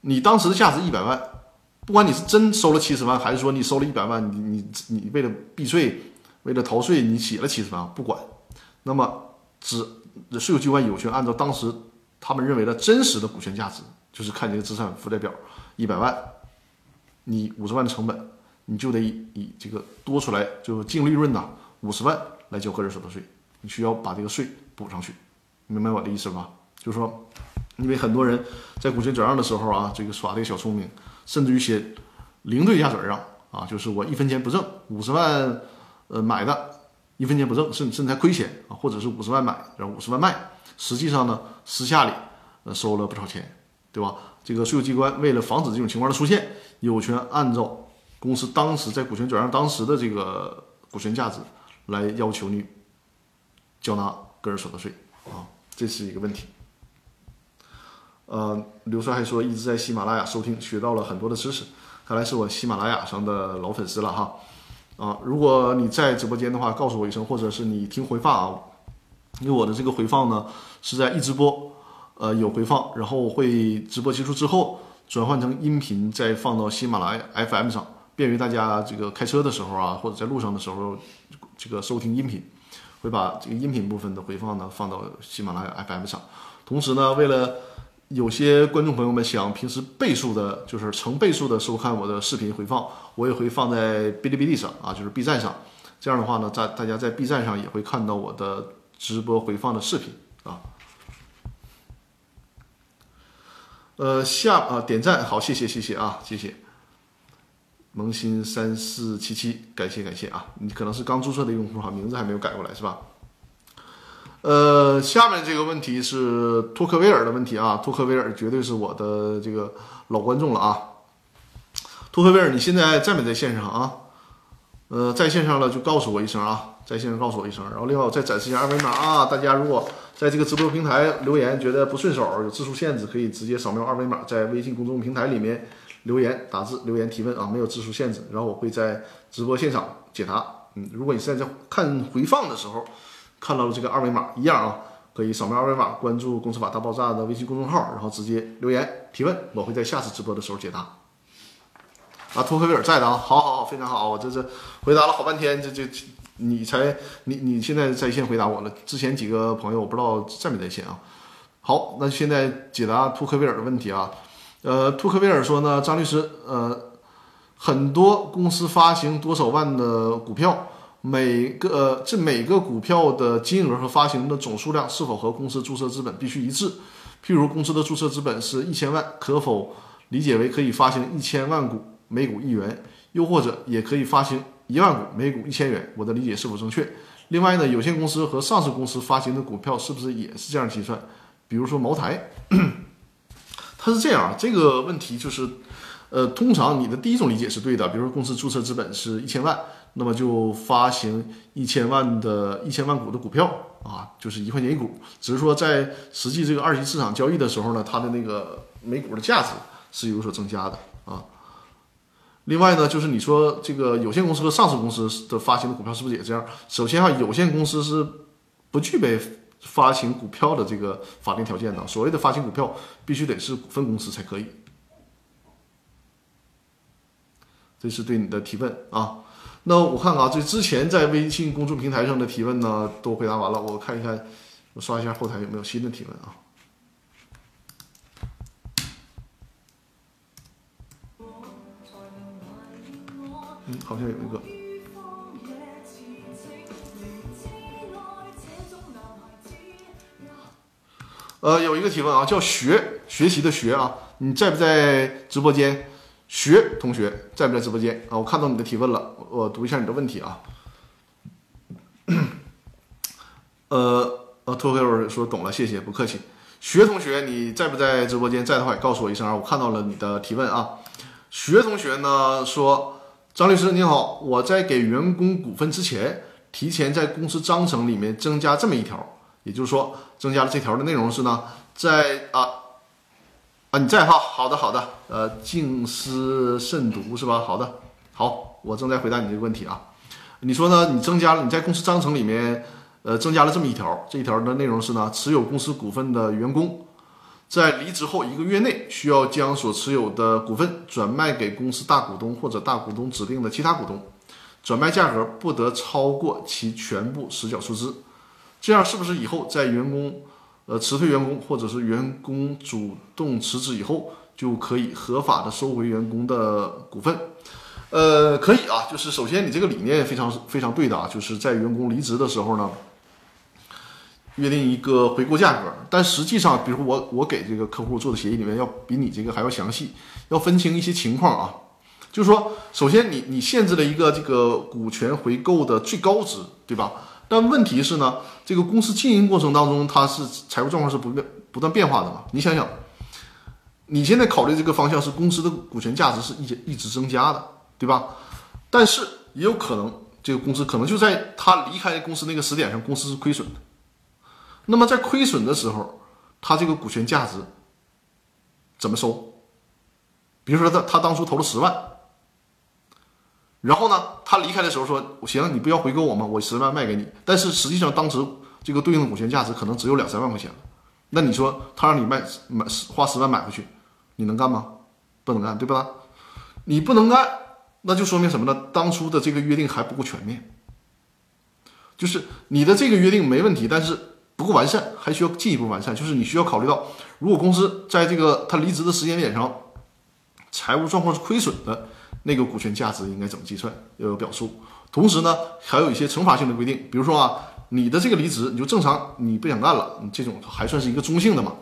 [SPEAKER 1] 你当时的价值一百万，不管你是真收了七十万，还是说你收了一百万，你你你为了避税，为了逃税，你写了七十万，不管。那么只税务机关有权按照当时他们认为的真实的股权价值，就是看这个资产负债表一百万，你五十万的成本，你就得以以这个多出来就净利润呐五十万来交个人所得税，你需要把这个税补上去，明白我的意思吧？就是说。因为很多人在股权转让的时候啊，这个耍这个小聪明，甚至于写零对价转让啊，就是我一分钱不挣，五十万呃买的，一分钱不挣，甚甚至还亏钱啊，或者是五十万买，然后五十万卖，实际上呢，私下里呃收了不少钱，对吧？这个税务机关为了防止这种情况的出现，有权按照公司当时在股权转让当时的这个股权价值来要求你缴纳个人所得税啊，这是一个问题。呃，刘帅还说一直在喜马拉雅收听，学到了很多的知识，看来是我喜马拉雅上的老粉丝了哈。啊，如果你在直播间的话，告诉我一声，或者是你听回放啊，因为我的这个回放呢是在一直播，呃有回放，然后会直播结束之后转换成音频，再放到喜马拉雅 FM 上，便于大家这个开车的时候啊，或者在路上的时候这个收听音频，会把这个音频部分的回放呢放到喜马拉雅 FM 上，同时呢，为了有些观众朋友们想平时倍数的，就是成倍数的收看我的视频回放，我也会放在哔哩哔哩上啊，就是 B 站上。这样的话呢，在大家在 B 站上也会看到我的直播回放的视频啊。呃，下啊点赞好，谢谢谢谢啊，谢谢。萌新三四七七，感谢感谢啊，你可能是刚注册的用户哈，名字还没有改过来是吧？呃，下面这个问题是托克维尔的问题啊，托克维尔绝对是我的这个老观众了啊。托克维尔，你现在在没在线上啊？呃，在线上了就告诉我一声啊，在线上告诉我一声。然后另外我再展示一下二维码啊，大家如果在这个直播平台留言觉得不顺手，有字数限制，可以直接扫描二维码，在微信公众平台里面留言打字留言提问啊，没有字数限制。然后我会在直播现场解答。嗯，如果你现在在看回放的时候。看到了这个二维码一样啊，可以扫描二维码关注“公司法大爆炸”的微信公众号，然后直接留言提问，我会在下次直播的时候解答。啊，托克维尔在的啊，好好，非常好，我这是回答了好半天，这这你才你你现在在线回答我了，之前几个朋友我不知道在没在线啊。好，那现在解答托克维尔的问题啊，呃，托克维尔说呢，张律师，呃，很多公司发行多少万的股票。每个这每个股票的金额和发行的总数量是否和公司注册资本必须一致？譬如公司的注册资本是一千万，可否理解为可以发行一千万股，每股一元？又或者也可以发行一万股，每股一千元？我的理解是否正确？另外呢，有限公司和上市公司发行的股票是不是也是这样计算？比如说茅台，它是这样啊，这个问题就是，呃，通常你的第一种理解是对的，比如说公司注册资本是一千万。那么就发行一千万的一千万股的股票啊，就是一块钱一股。只是说在实际这个二级市场交易的时候呢，它的那个每股的价值是有所增加的啊。另外呢，就是你说这个有限公司和上市公司的发行的股票是不是也这样？首先哈，有限公司是不具备发行股票的这个法定条件的。所谓的发行股票，必须得是股份公司才可以。这是对你的提问啊。那我看看啊，这之前在微信公众平台上的提问呢，都回答完了。我看一看，我刷一下后台有没有新的提问啊？嗯，好像有一个。呃，有一个提问啊，叫学学习的学啊，你在不在直播间？学同学在不在直播间啊？我看到你的提问了，我读一下你的问题啊。呃，呃，脱口秀说懂了，谢谢，不客气。学同学，你在不在直播间？在的话也告诉我一声啊，我看到了你的提问啊。学同学呢说，张律师你好，我在给员工股份之前，提前在公司章程里面增加这么一条，也就是说，增加了这条的内容是呢，在啊啊你在哈，好的好的，呃，静思慎读是吧？好的，好，我正在回答你这个问题啊。你说呢？你增加了你在公司章程里面。呃，增加了这么一条，这一条的内容是呢，持有公司股份的员工，在离职后一个月内，需要将所持有的股份转卖给公司大股东或者大股东指定的其他股东，转卖价格不得超过其全部实缴出资。这样是不是以后在员工呃辞退员工或者是员工主动辞职以后，就可以合法的收回员工的股份？呃，可以啊，就是首先你这个理念非常非常对的啊，就是在员工离职的时候呢。约定一个回购价格，但实际上，比如我我给这个客户做的协议里面要比你这个还要详细，要分清一些情况啊。就是说，首先你你限制了一个这个股权回购的最高值，对吧？但问题是呢，这个公司经营过程当中，它是财务状况是不变不断变化的嘛？你想想，你现在考虑这个方向是公司的股权价值是一直一直增加的，对吧？但是也有可能这个公司可能就在他离开公司那个时点上，公司是亏损的。那么在亏损的时候，他这个股权价值怎么收？比如说他他当初投了十万，然后呢，他离开的时候说：“行，你不要回购我吗？我十万卖给你。”但是实际上当时这个对应的股权价值可能只有两三万块钱那你说他让你卖买花十万买回去，你能干吗？不能干，对吧？你不能干，那就说明什么呢？当初的这个约定还不够全面，就是你的这个约定没问题，但是。不够完善，还需要进一步完善。就是你需要考虑到，如果公司在这个他离职的时间点上，财务状况是亏损的，那个股权价值应该怎么计算，要有表述。同时呢，还有一些惩罚性的规定，比如说啊，你的这个离职，你就正常你不想干了，你这种还算是一个中性的嘛。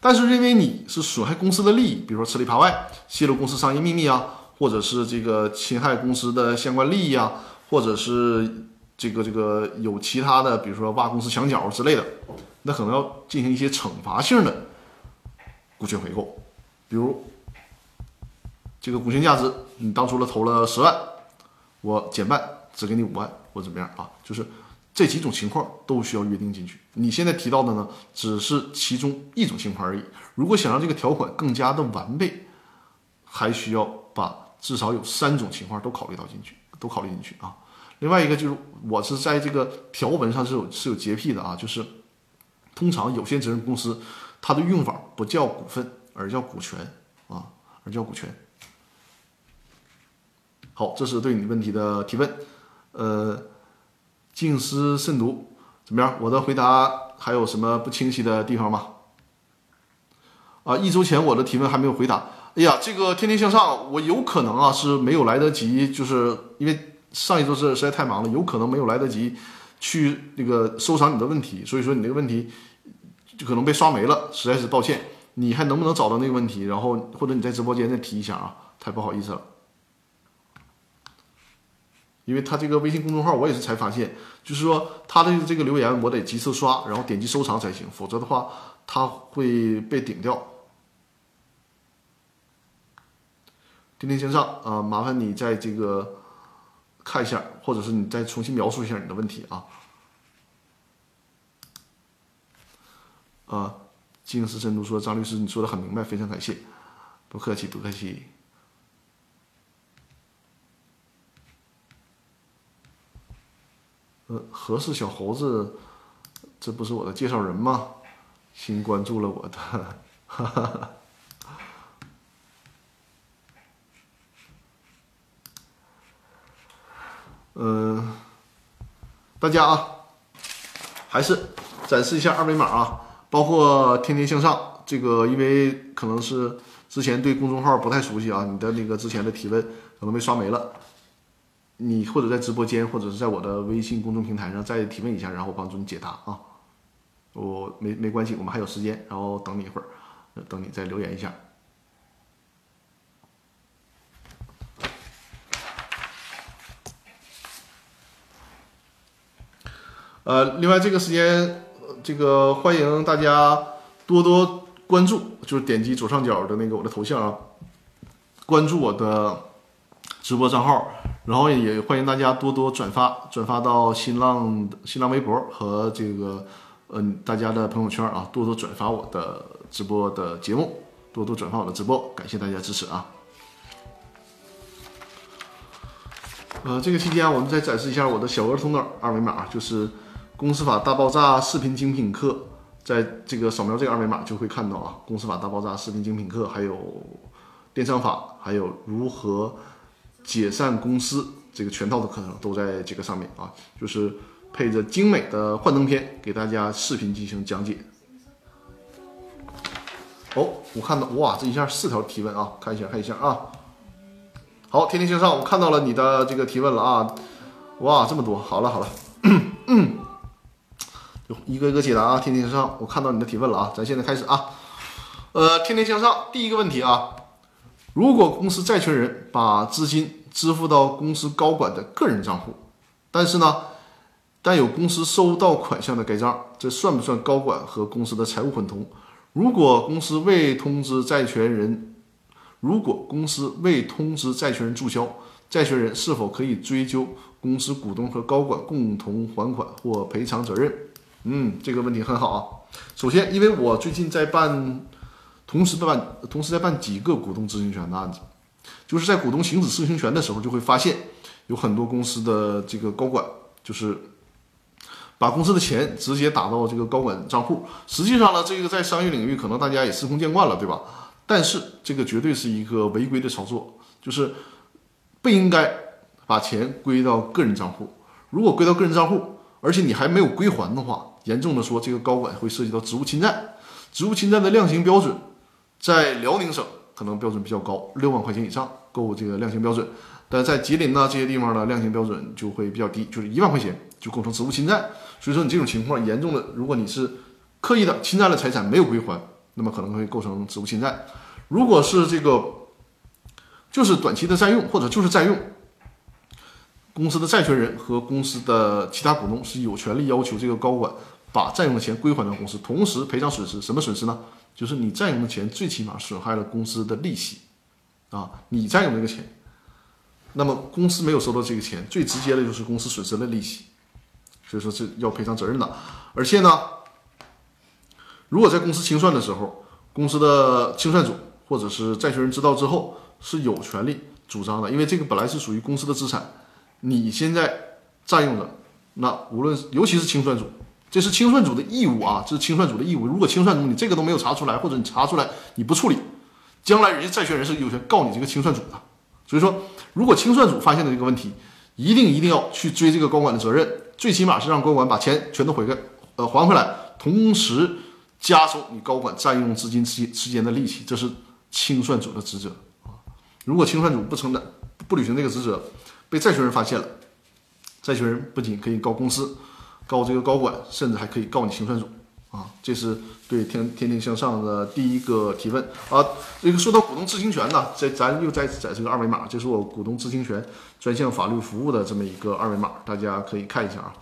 [SPEAKER 1] 但是因为你是损害公司的利益，比如说吃里扒外、泄露公司商业秘密啊，或者是这个侵害公司的相关利益啊，或者是。这个这个有其他的，比如说挖公司墙角之类的，那可能要进行一些惩罚性的股权回购，比如这个股权价值你当初了投了十万，我减半只给你五万或怎么样啊？就是这几种情况都需要约定进去。你现在提到的呢，只是其中一种情况而已。如果想让这个条款更加的完备，还需要把至少有三种情况都考虑到进去，都考虑进去啊。另外一个就是，我是在这个条文上是有是有洁癖的啊，就是通常有限责任公司它的用法不叫股份，而叫股权啊，而叫股权。好，这是对你问题的提问，呃，静思慎读，怎么样？我的回答还有什么不清晰的地方吗？啊，一周前我的提问还没有回答。哎呀，这个天天向上，我有可能啊是没有来得及，就是因为。上一周是实在太忙了，有可能没有来得及去那个收藏你的问题，所以说你那个问题就可能被刷没了，实在是抱歉。你还能不能找到那个问题？然后或者你在直播间再提一下啊，太不好意思了。因为他这个微信公众号我也是才发现，就是说他的这个留言我得及时刷，然后点击收藏才行，否则的话他会被顶掉。天天向上啊，麻烦你在这个。看一下，或者是你再重新描述一下你的问题啊。啊，静思深度说，张律师，你说的很明白，非常感谢，不客气，不客气。呃，合适小猴子，这不是我的介绍人吗？新关注了我的，哈哈哈哈。嗯，大家啊，还是展示一下二维码啊，包括天天向上这个，因为可能是之前对公众号不太熟悉啊，你的那个之前的提问可能被刷没了，你或者在直播间，或者是在我的微信公众平台上再提问一下，然后我帮助你解答啊。我没没关系，我们还有时间，然后等你一会儿，等你再留言一下。呃，另外这个时间这个欢迎大家多多关注，就是点击左上角的那个我的头像啊，关注我的直播账号，然后也欢迎大家多多转发，转发到新浪新浪微博和这个嗯大家的朋友圈啊，多多转发我的直播的节目，多多转发我的直播，感谢大家支持啊。呃，这个期间我们再展示一下我的小儿童的二维码，就是《公司法大爆炸》视频精品课，在这个扫描这个二维码就会看到啊，《公司法大爆炸》视频精品课，还有电商法，还有如何解散公司这个全套的课程都在这个上面啊，就是配着精美的幻灯片给大家视频进行讲解。哦，我看到哇，这一下四条提问啊，看一下看一下啊。好，天天向上，我看到了你的这个提问了啊！哇，这么多，好了好了，嗯一个一个解答啊！天天向上，我看到你的提问了啊！咱现在开始啊！呃，天天向上，第一个问题啊，如果公司债权人把资金支付到公司高管的个人账户，但是呢，但有公司收到款项的盖章，这算不算高管和公司的财务混同？如果公司未通知债权人？如果公司未通知债权人注销，债权人是否可以追究公司股东和高管共同还款或赔偿责任？嗯，这个问题很好啊。首先，因为我最近在办，同时办，同时在办几个股东知情权的案子，就是在股东行使知情权的时候，就会发现有很多公司的这个高管，就是把公司的钱直接打到这个高管账户。实际上呢，这个在商业领域可能大家也司空见惯了，对吧？但是这个绝对是一个违规的操作，就是不应该把钱归到个人账户。如果归到个人账户，而且你还没有归还的话，严重的说，这个高管会涉及到职务侵占。职务侵占的量刑标准，在辽宁省可能标准比较高，六万块钱以上够这个量刑标准。但在吉林呢这些地方呢，量刑标准就会比较低，就是一万块钱就构成职务侵占。所以说你这种情况严重的，如果你是刻意的侵占了财产没有归还。那么可能会构成职务侵占。如果是这个，就是短期的占用或者就是占用，公司的债权人和公司的其他股东是有权利要求这个高管把占用的钱归还到公司，同时赔偿损失。什么损失呢？就是你占用的钱最起码损害了公司的利息啊，你占用这个钱，那么公司没有收到这个钱，最直接的就是公司损失了利息，所以说是要赔偿责任的。而且呢。如果在公司清算的时候，公司的清算组或者是债权人知道之后，是有权利主张的，因为这个本来是属于公司的资产，你现在占用了，那无论尤其是清算组，这是清算组的义务啊，这是清算组的义务。如果清算组你这个都没有查出来，或者你查出来你不处理，将来人家债权人是有权告你这个清算组的。所以说，如果清算组发现的这个问题，一定一定要去追这个高管的责任，最起码是让高管把钱全都回给呃还回来，同时。加收你高管占用资金之之间的利息，这是清算组的职责啊。如果清算组不承担、不履行这个职责，被债权人发现了，债权人不仅可以告公司、告这个高管，甚至还可以告你清算组啊。这是对天天天向上的第一个提问啊。这个说到股东知情权呢，这咱又再次展示个二维码，这是我股东知情权专项法律服务的这么一个二维码，大家可以看一下啊。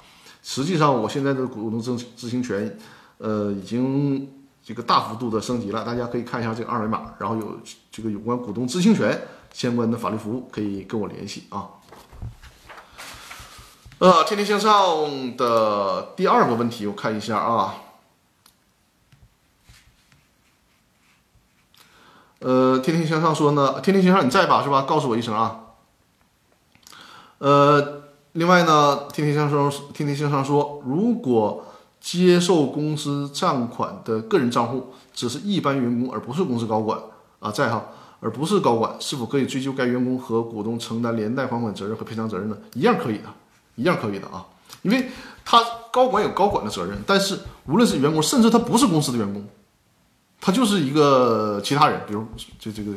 [SPEAKER 1] 实际上，我现在的股东知知情权。呃，已经这个大幅度的升级了，大家可以看一下这个二维码，然后有这个有关股东知情权相关的法律服务，可以跟我联系啊。呃，天天向上的第二个问题，我看一下啊。呃，天天向上说呢，天天向上你在吧？是吧？告诉我一声啊。呃，另外呢，天天向上天天向上说，如果。接受公司账款的个人账户只是一般员工，而不是公司高管啊，在哈，而不是高管，是否可以追究该员工和股东承担连带还款责任和赔偿责任呢？一样可以的，一样可以的啊，因为他高管有高管的责任，但是无论是员工，甚至他不是公司的员工，他就是一个其他人，比如这这个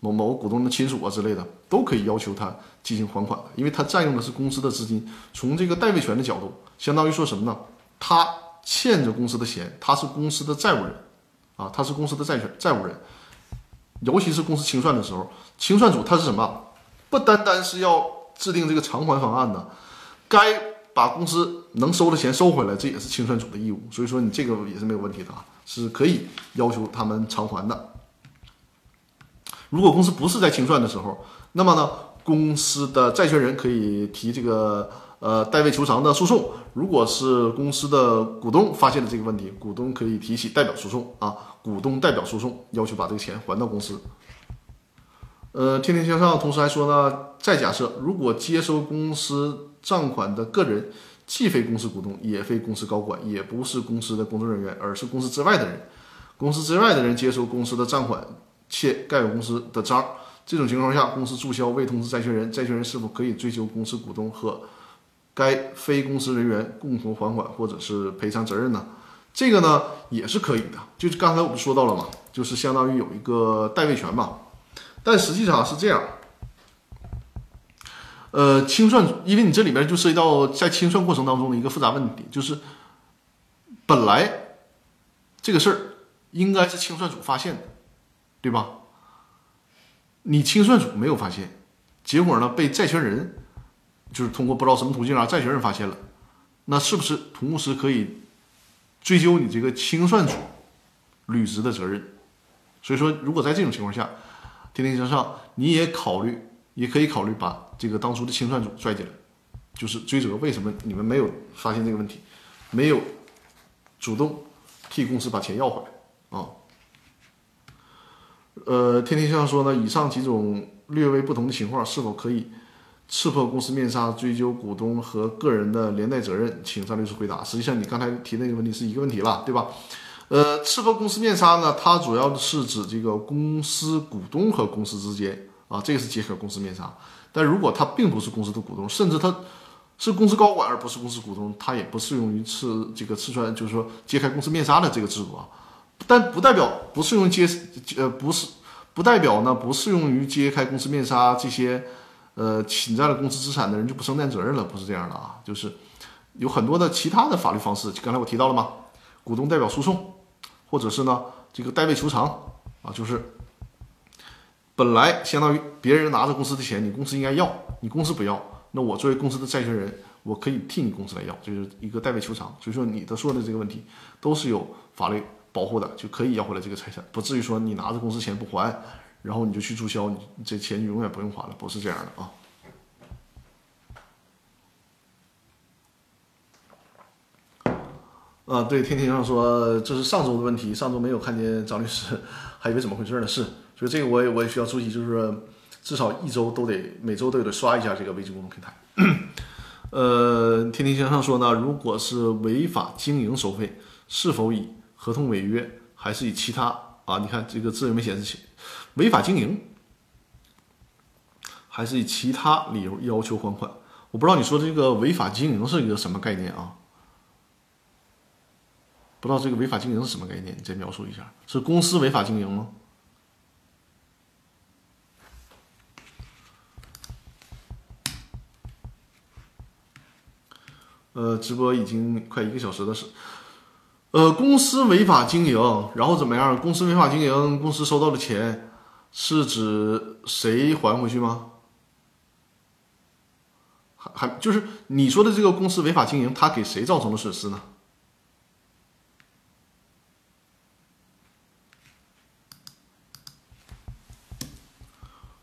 [SPEAKER 1] 某某股东的亲属啊之类的，都可以要求他进行还款，因为他占用的是公司的资金。从这个代位权的角度，相当于说什么呢？他欠着公司的钱，他是公司的债务人，啊，他是公司的债权债务人。尤其是公司清算的时候，清算组他是什么？不单单是要制定这个偿还方案呢，该把公司能收的钱收回来，这也是清算组的义务。所以说你这个也是没有问题的啊，是可以要求他们偿还的。如果公司不是在清算的时候，那么呢，公司的债权人可以提这个呃代位求偿的诉讼。如果是公司的股东发现了这个问题，股东可以提起代表诉讼啊，股东代表诉讼要求把这个钱还到公司。呃，天天向上同时还说呢，再假设如果接收公司账款的个人既非公司股东，也非公司高管，也不是公司的工作人员，而是公司之外的人，公司之外的人接收公司的账款。且盖有公司的章，这种情况下，公司注销未通知债权人，债权人是否可以追究公司股东和该非公司人员共同还款或者是赔偿责任呢？这个呢也是可以的，就是刚才我们说到了嘛，就是相当于有一个代位权嘛。但实际上是这样，呃，清算，因为你这里面就涉及到在清算过程当中的一个复杂问题，就是本来这个事儿应该是清算组发现的。对吧？你清算组没有发现，结果呢被债权人就是通过不知道什么途径啊，债权人发现了，那是不是同时可以追究你这个清算组履职的责任？所以说，如果在这种情况下，天天向上，你也考虑，也可以考虑把这个当初的清算组拽进来，就是追责为什么你们没有发现这个问题，没有主动替公司把钱要回来啊？呃，天天向说呢，以上几种略微不同的情况，是否可以刺破公司面纱，追究股东和个人的连带责任？请张律师回答。实际上，你刚才提那个问题是一个问题了，对吧？呃，刺破公司面纱呢，它主要是指这个公司股东和公司之间啊，这个是揭开公司面纱。但如果他并不是公司的股东，甚至他是公司高管而不是公司股东，他也不适用于刺这个刺穿，就是说揭开公司面纱的这个制度啊。但不代表不适用揭，呃，不是，不代表呢不适用于揭开公司面纱这些，呃，侵占了公司资产的人就不承担责任了，不是这样的啊，就是有很多的其他的法律方式，刚才我提到了吗？股东代表诉讼，或者是呢这个代位求偿啊，就是本来相当于别人拿着公司的钱，你公司应该要，你公司不要，那我作为公司的债权人，我可以替你公司来要，就是一个代位求偿。所以说你的说的这个问题都是有法律。保护的就可以要回来这个财产，不至于说你拿着公司钱不还，然后你就去注销，你这钱就永远不用还了，不是这样的啊。啊，对，天天上说这是上周的问题，上周没有看见张律师，还以为怎么回事呢？是，所以这个我也我也需要注意，就是至少一周都得每周都得刷一下这个微信公众平台。呃，天天向上说呢，如果是违法经营收费，是否以？合同违约还是以其他啊？你看这个字有没显示起？违法经营还是以其他理由要求还款？我不知道你说这个违法经营是一个什么概念啊？不知道这个违法经营是什么概念？你再描述一下，是公司违法经营吗？呃，直播已经快一个小时的时。呃，公司违法经营，然后怎么样？公司违法经营，公司收到的钱是指谁还回去吗？还还就是你说的这个公司违法经营，他给谁造成了损失呢？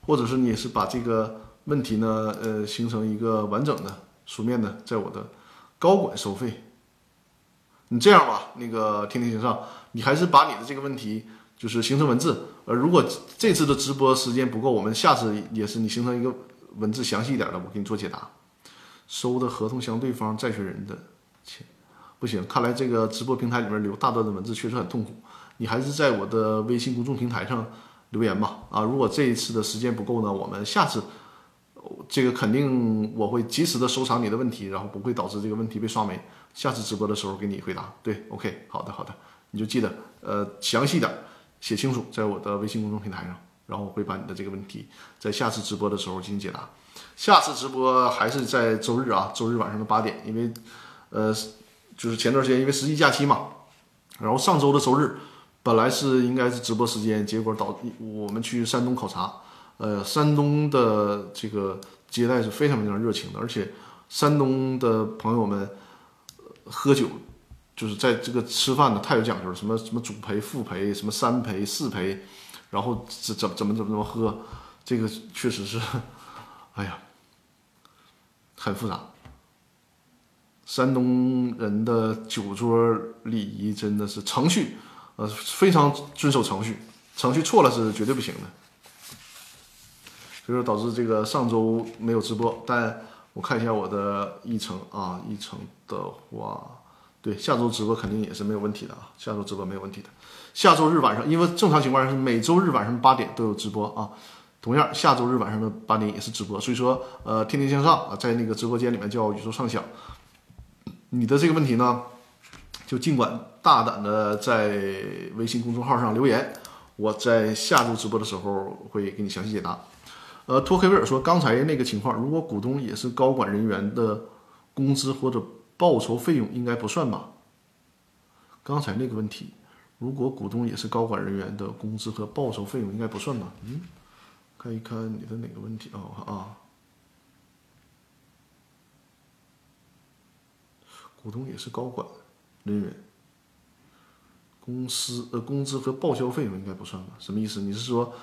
[SPEAKER 1] 或者是你是把这个问题呢，呃，形成一个完整的书面的，在我的高管收费。你这样吧，那个天天向上，你还是把你的这个问题就是形成文字。呃，如果这次的直播时间不够，我们下次也是你形成一个文字详细一点的，我给你做解答。收的合同相对方债权人的钱不行，看来这个直播平台里面留大段的文字确实很痛苦。你还是在我的微信公众平台上留言吧。啊，如果这一次的时间不够呢，我们下次这个肯定我会及时的收藏你的问题，然后不会导致这个问题被刷没。下次直播的时候给你回答，对，OK，好的，好的，你就记得，呃，详细点写清楚，在我的微信公众平台上，然后我会把你的这个问题在下次直播的时候进行解答。下次直播还是在周日啊，周日晚上的八点，因为，呃，就是前段时间因为十一假期嘛，然后上周的周日本来是应该是直播时间，结果导我们去山东考察，呃，山东的这个接待是非常非常热情的，而且。山东的朋友们喝酒，就是在这个吃饭呢太有讲究了，什么什么主陪、副陪，什么三陪、四陪，然后怎怎怎么怎么怎么喝，这个确实是，哎呀，很复杂。山东人的酒桌礼仪真的是程序，呃，非常遵守程序，程序错了是绝对不行的。所以说导致这个上周没有直播，但我看一下我的议程啊，议程的话，对，下周直播肯定也是没有问题的啊，下周直播没有问题的。下周日晚上，因为正常情况是每周日晚上八点都有直播啊，同样下周日晚上的八点也是直播，所以说呃，天天向上啊，在那个直播间里面叫宇宙畅想。你的这个问题呢，就尽管大胆的在微信公众号上留言，我在下周直播的时候会给你详细解答。呃，托克维尔说，刚才那个情况，如果股东也是高管人员的工资或者报酬费用，应该不算吧？刚才那个问题，如果股东也是高管人员的工资和报酬费用，应该不算吧？嗯，看一看你的哪个问题啊？我看啊，股东也是高管人员，公司呃工资和报销费用应该不算吧？什么意思？你是说，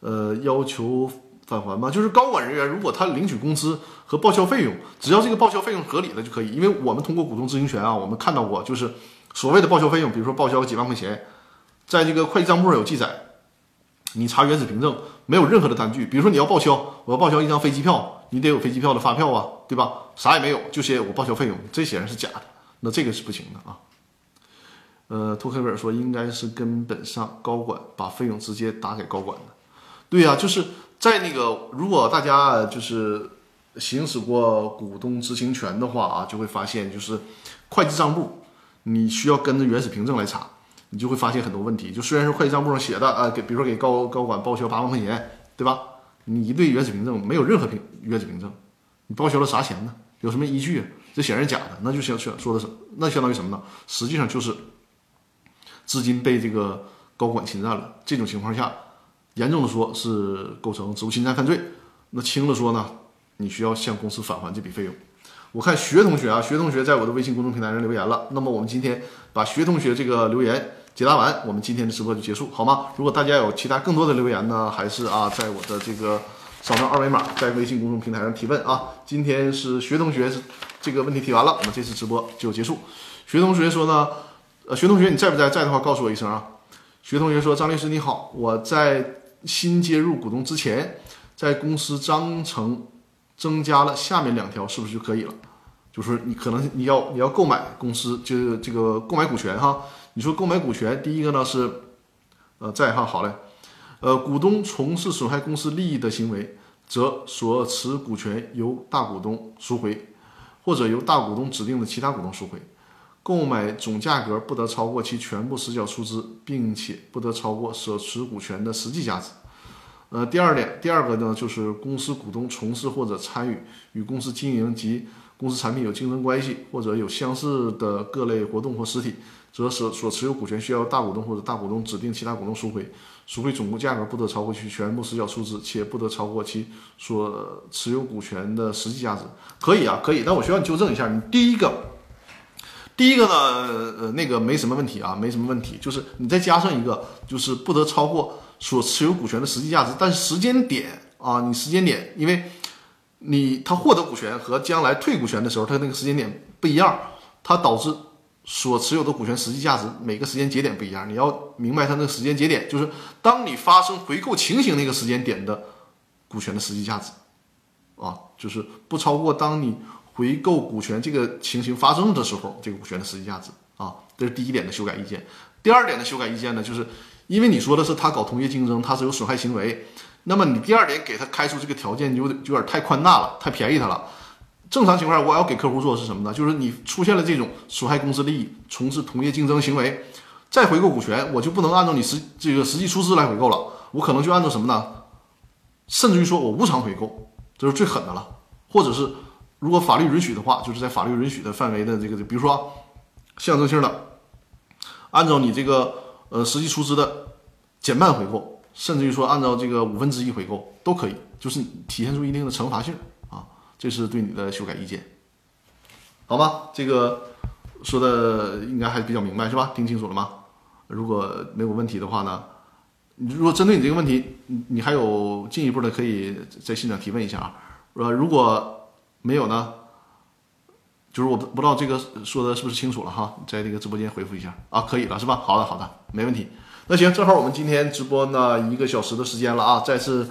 [SPEAKER 1] 呃，要求？返还吗？就是高管人员，如果他领取工资和报销费用，只要这个报销费用合理的就可以。因为我们通过股东知情权啊，我们看到过，就是所谓的报销费用，比如说报销几万块钱，在这个会计账簿上有记载，你查原始凭证没有任何的单据。比如说你要报销，我要报销一张飞机票，你得有飞机票的发票啊，对吧？啥也没有，就写我报销费用，这显然是假的，那这个是不行的啊。呃，托克维尔说，应该是根本上高管把费用直接打给高管的。对呀，就是。在那个，如果大家就是行使过股东知情权的话啊，就会发现，就是会计账簿，你需要跟着原始凭证来查，你就会发现很多问题。就虽然是会计账簿上写的啊，给比如说给高高管报销八万块钱，对吧？你一对原始凭证没有任何凭原始凭证，你报销了啥钱呢？有什么依据？这显然是假的，那就相相说的是，那相当于什么呢？实际上就是资金被这个高管侵占了。这种情况下。严重的说是构成职务侵占犯罪，那轻的说呢，你需要向公司返还这笔费用。我看学同学啊，学同学在我的微信公众平台上留言了。那么我们今天把学同学这个留言解答完，我们今天的直播就结束，好吗？如果大家有其他更多的留言呢，还是啊，在我的这个扫描二维码，在微信公众平台上提问啊。今天是学同学这个问题提完了，我们这次直播就结束。学同学说呢，呃，学同学你在不在？在的话告诉我一声啊。学同学说，张律师你好，我在。新接入股东之前，在公司章程增加了下面两条，是不是就可以了？就是你可能你要你要购买公司，就是这个购买股权哈。你说购买股权，第一个呢是，呃，在哈好嘞，呃，股东从事损害公司利益的行为，则所持股权由大股东赎回，或者由大股东指定的其他股东赎回。购买总价格不得超过其全部实缴出资，并且不得超过所持股权的实际价值。呃，第二点，第二个呢，就是公司股东从事或者参与与公司经营及公司产品有竞争关系，或者有相似的各类活动或实体，则所所持有股权需要大股东或者大股东指定其他股东赎回，赎回总共价格不得超过其全部实缴出资，且不得超过其所持有股权的实际价值。可以啊，可以，但我需要你纠正一下，你第一个。第一个呢，呃，那个没什么问题啊，没什么问题，就是你再加上一个，就是不得超过所持有股权的实际价值，但是时间点啊，你时间点，因为你他获得股权和将来退股权的时候，他那个时间点不一样，它导致所持有的股权实际价值每个时间节点不一样，你要明白它那个时间节点，就是当你发生回购情形那个时间点的股权的实际价值，啊，就是不超过当你。回购股权这个情形发生的时候，这个股权的实际价值啊，这是第一点的修改意见。第二点的修改意见呢，就是因为你说的是他搞同业竞争，他是有损害行为，那么你第二点给他开出这个条件就有点太宽大了，太便宜他了。正常情况下，我要给客户做的是什么呢？就是你出现了这种损害公司利益、从事同业竞争行为，再回购股权，我就不能按照你实这个实际出资来回购了，我可能就按照什么呢？甚至于说我无偿回购，这是最狠的了，或者是。如果法律允许的话，就是在法律允许的范围的这个，比如说象征性的，按照你这个呃实际出资的减半回购，甚至于说按照这个五分之一回购都可以，就是体现出一定的惩罚性啊。这是对你的修改意见。好吗？这个说的应该还比较明白是吧？听清楚了吗？如果没有问题的话呢，如果针对你这个问题，你你还有进一步的可以在现场提问一下啊。呃，如果没有呢，就是我不不知道这个说的是不是清楚了哈，在这个直播间回复一下啊，可以了是吧？好的好的，没问题。那行，正好我们今天直播呢一个小时的时间了啊，再次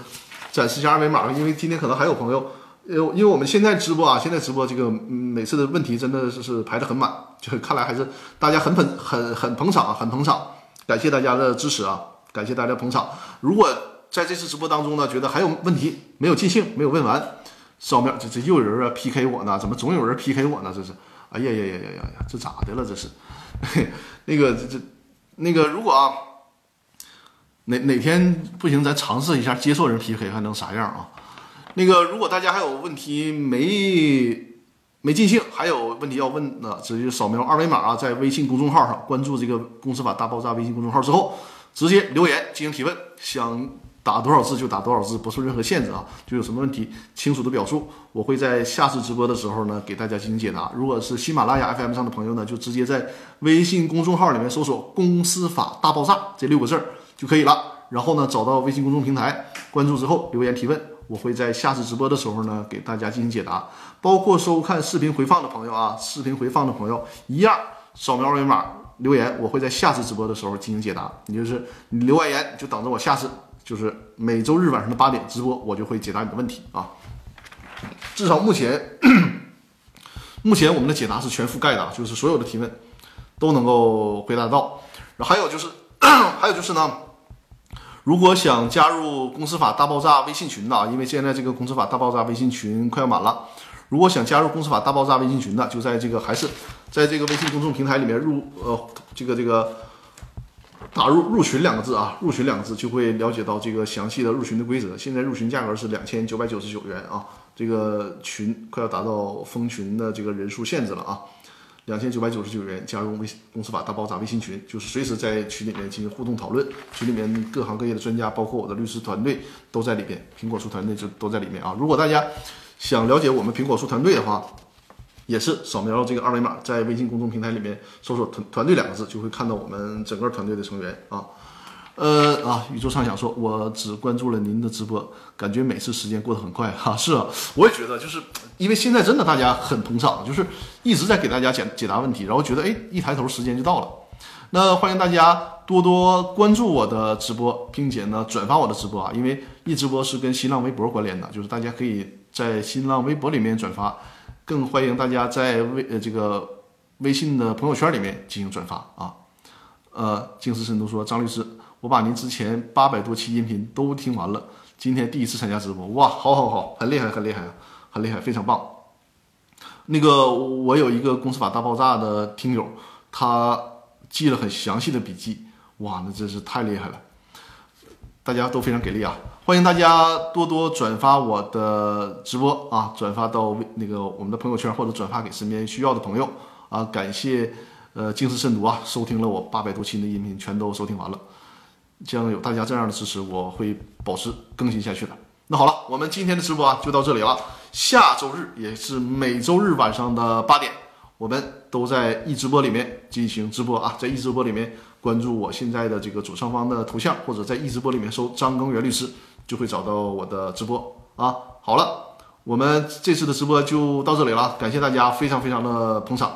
[SPEAKER 1] 展示一下二维码，因为今天可能还有朋友，呃，因为我们现在直播啊，现在直播这个每次的问题真的是是排的很满，就看来还是大家很捧很很捧场，很捧场，感谢大家的支持啊，感谢大家捧场。如果在这次直播当中呢，觉得还有问题没有尽兴，没有问完，扫描这这又有人啊 PK 我呢，怎么总有人 PK 我呢？这是，哎呀呀呀呀呀呀，这咋的了？这是，那个这这那个如果啊。哪哪天不行，咱尝试一下接受人 PK，看能啥样啊？那个，如果大家还有问题没没尽兴，还有问题要问的，直接扫描二维码啊，在微信公众号上关注这个“公司法大爆炸”微信公众号之后，直接留言进行提问，想打多少字就打多少字，不受任何限制啊。就有什么问题清楚的表述，我会在下次直播的时候呢给大家进行解答。如果是喜马拉雅 FM 上的朋友呢，就直接在微信公众号里面搜索“公司法大爆炸”这六个字儿。就可以了。然后呢，找到微信公众平台，关注之后留言提问，我会在下次直播的时候呢给大家进行解答。包括收看视频回放的朋友啊，视频回放的朋友一样，扫描二维码留言，我会在下次直播的时候进行解答。你就是你留完言就等着我下次，就是每周日晚上的八点直播，我就会解答你的问题啊。至少目前，目前我们的解答是全覆盖的，就是所有的提问都能够回答到。然后还有就是，还有就是呢。如果想加入公司法大爆炸微信群的啊，因为现在这个公司法大爆炸微信群快要满了。如果想加入公司法大爆炸微信群的，就在这个还是在这个微信公众平台里面入呃这个这个打入入群两个字啊，入群两个字就会了解到这个详细的入群的规则。现在入群价格是两千九百九十九元啊，这个群快要达到封群的这个人数限制了啊。两千九百九十九元加入微公司法大爆炸微信群，就是随时在群里面进行互动讨论。群里面各行各业的专家，包括我的律师团队都在里边，苹果树团队就都在里面啊。如果大家想了解我们苹果树团队的话，也是扫描这个二维码，在微信公众平台里面搜索“团团队”两个字，就会看到我们整个团队的成员啊。呃啊，宇宙畅想说，我只关注了您的直播，感觉每次时间过得很快哈。是啊，我也觉得，就是因为现在真的大家很捧场，就是一直在给大家解解答问题，然后觉得哎，一抬头时间就到了。那欢迎大家多多关注我的直播，并且呢转发我的直播啊，因为一直播是跟新浪微博关联的，就是大家可以在新浪微博里面转发，更欢迎大家在微呃这个微信的朋友圈里面进行转发啊。呃，精思深度说，张律师。我把您之前八百多期音频都听完了，今天第一次参加直播，哇，好好好，很厉害，很厉害啊，很厉害，非常棒。那个我有一个公司法大爆炸的听友，他记了很详细的笔记，哇，那真是太厉害了。大家都非常给力啊！欢迎大家多多转发我的直播啊，转发到那个我们的朋友圈，或者转发给身边需要的朋友啊。感谢呃精思慎读啊，收听了我八百多期的音频，全都收听完了。将有大家这样的支持，我会保持更新下去的。那好了，我们今天的直播啊就到这里了。下周日也是每周日晚上的八点，我们都在易直播里面进行直播啊，在易直播里面关注我现在的这个左上方的头像，或者在易直播里面搜张根元律师，就会找到我的直播啊。好了，我们这次的直播就到这里了，感谢大家非常非常的捧场。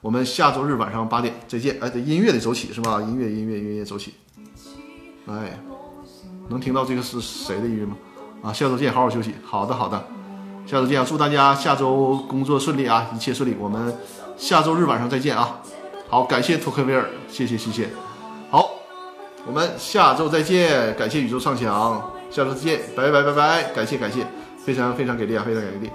[SPEAKER 1] 我们下周日晚上八点再见。哎，这音乐得走起是吧？音乐音乐音乐走起。哎，能听到这个是谁的音乐吗？啊，下周见，好好休息。好的，好的，下周见，祝大家下周工作顺利啊，一切顺利。我们下周日晚上再见啊。好，感谢托克维尔，谢谢谢谢。好，我们下周再见，感谢宇宙畅想，下周再见，拜拜拜拜，感谢感谢，非常非常给力啊，非常给力。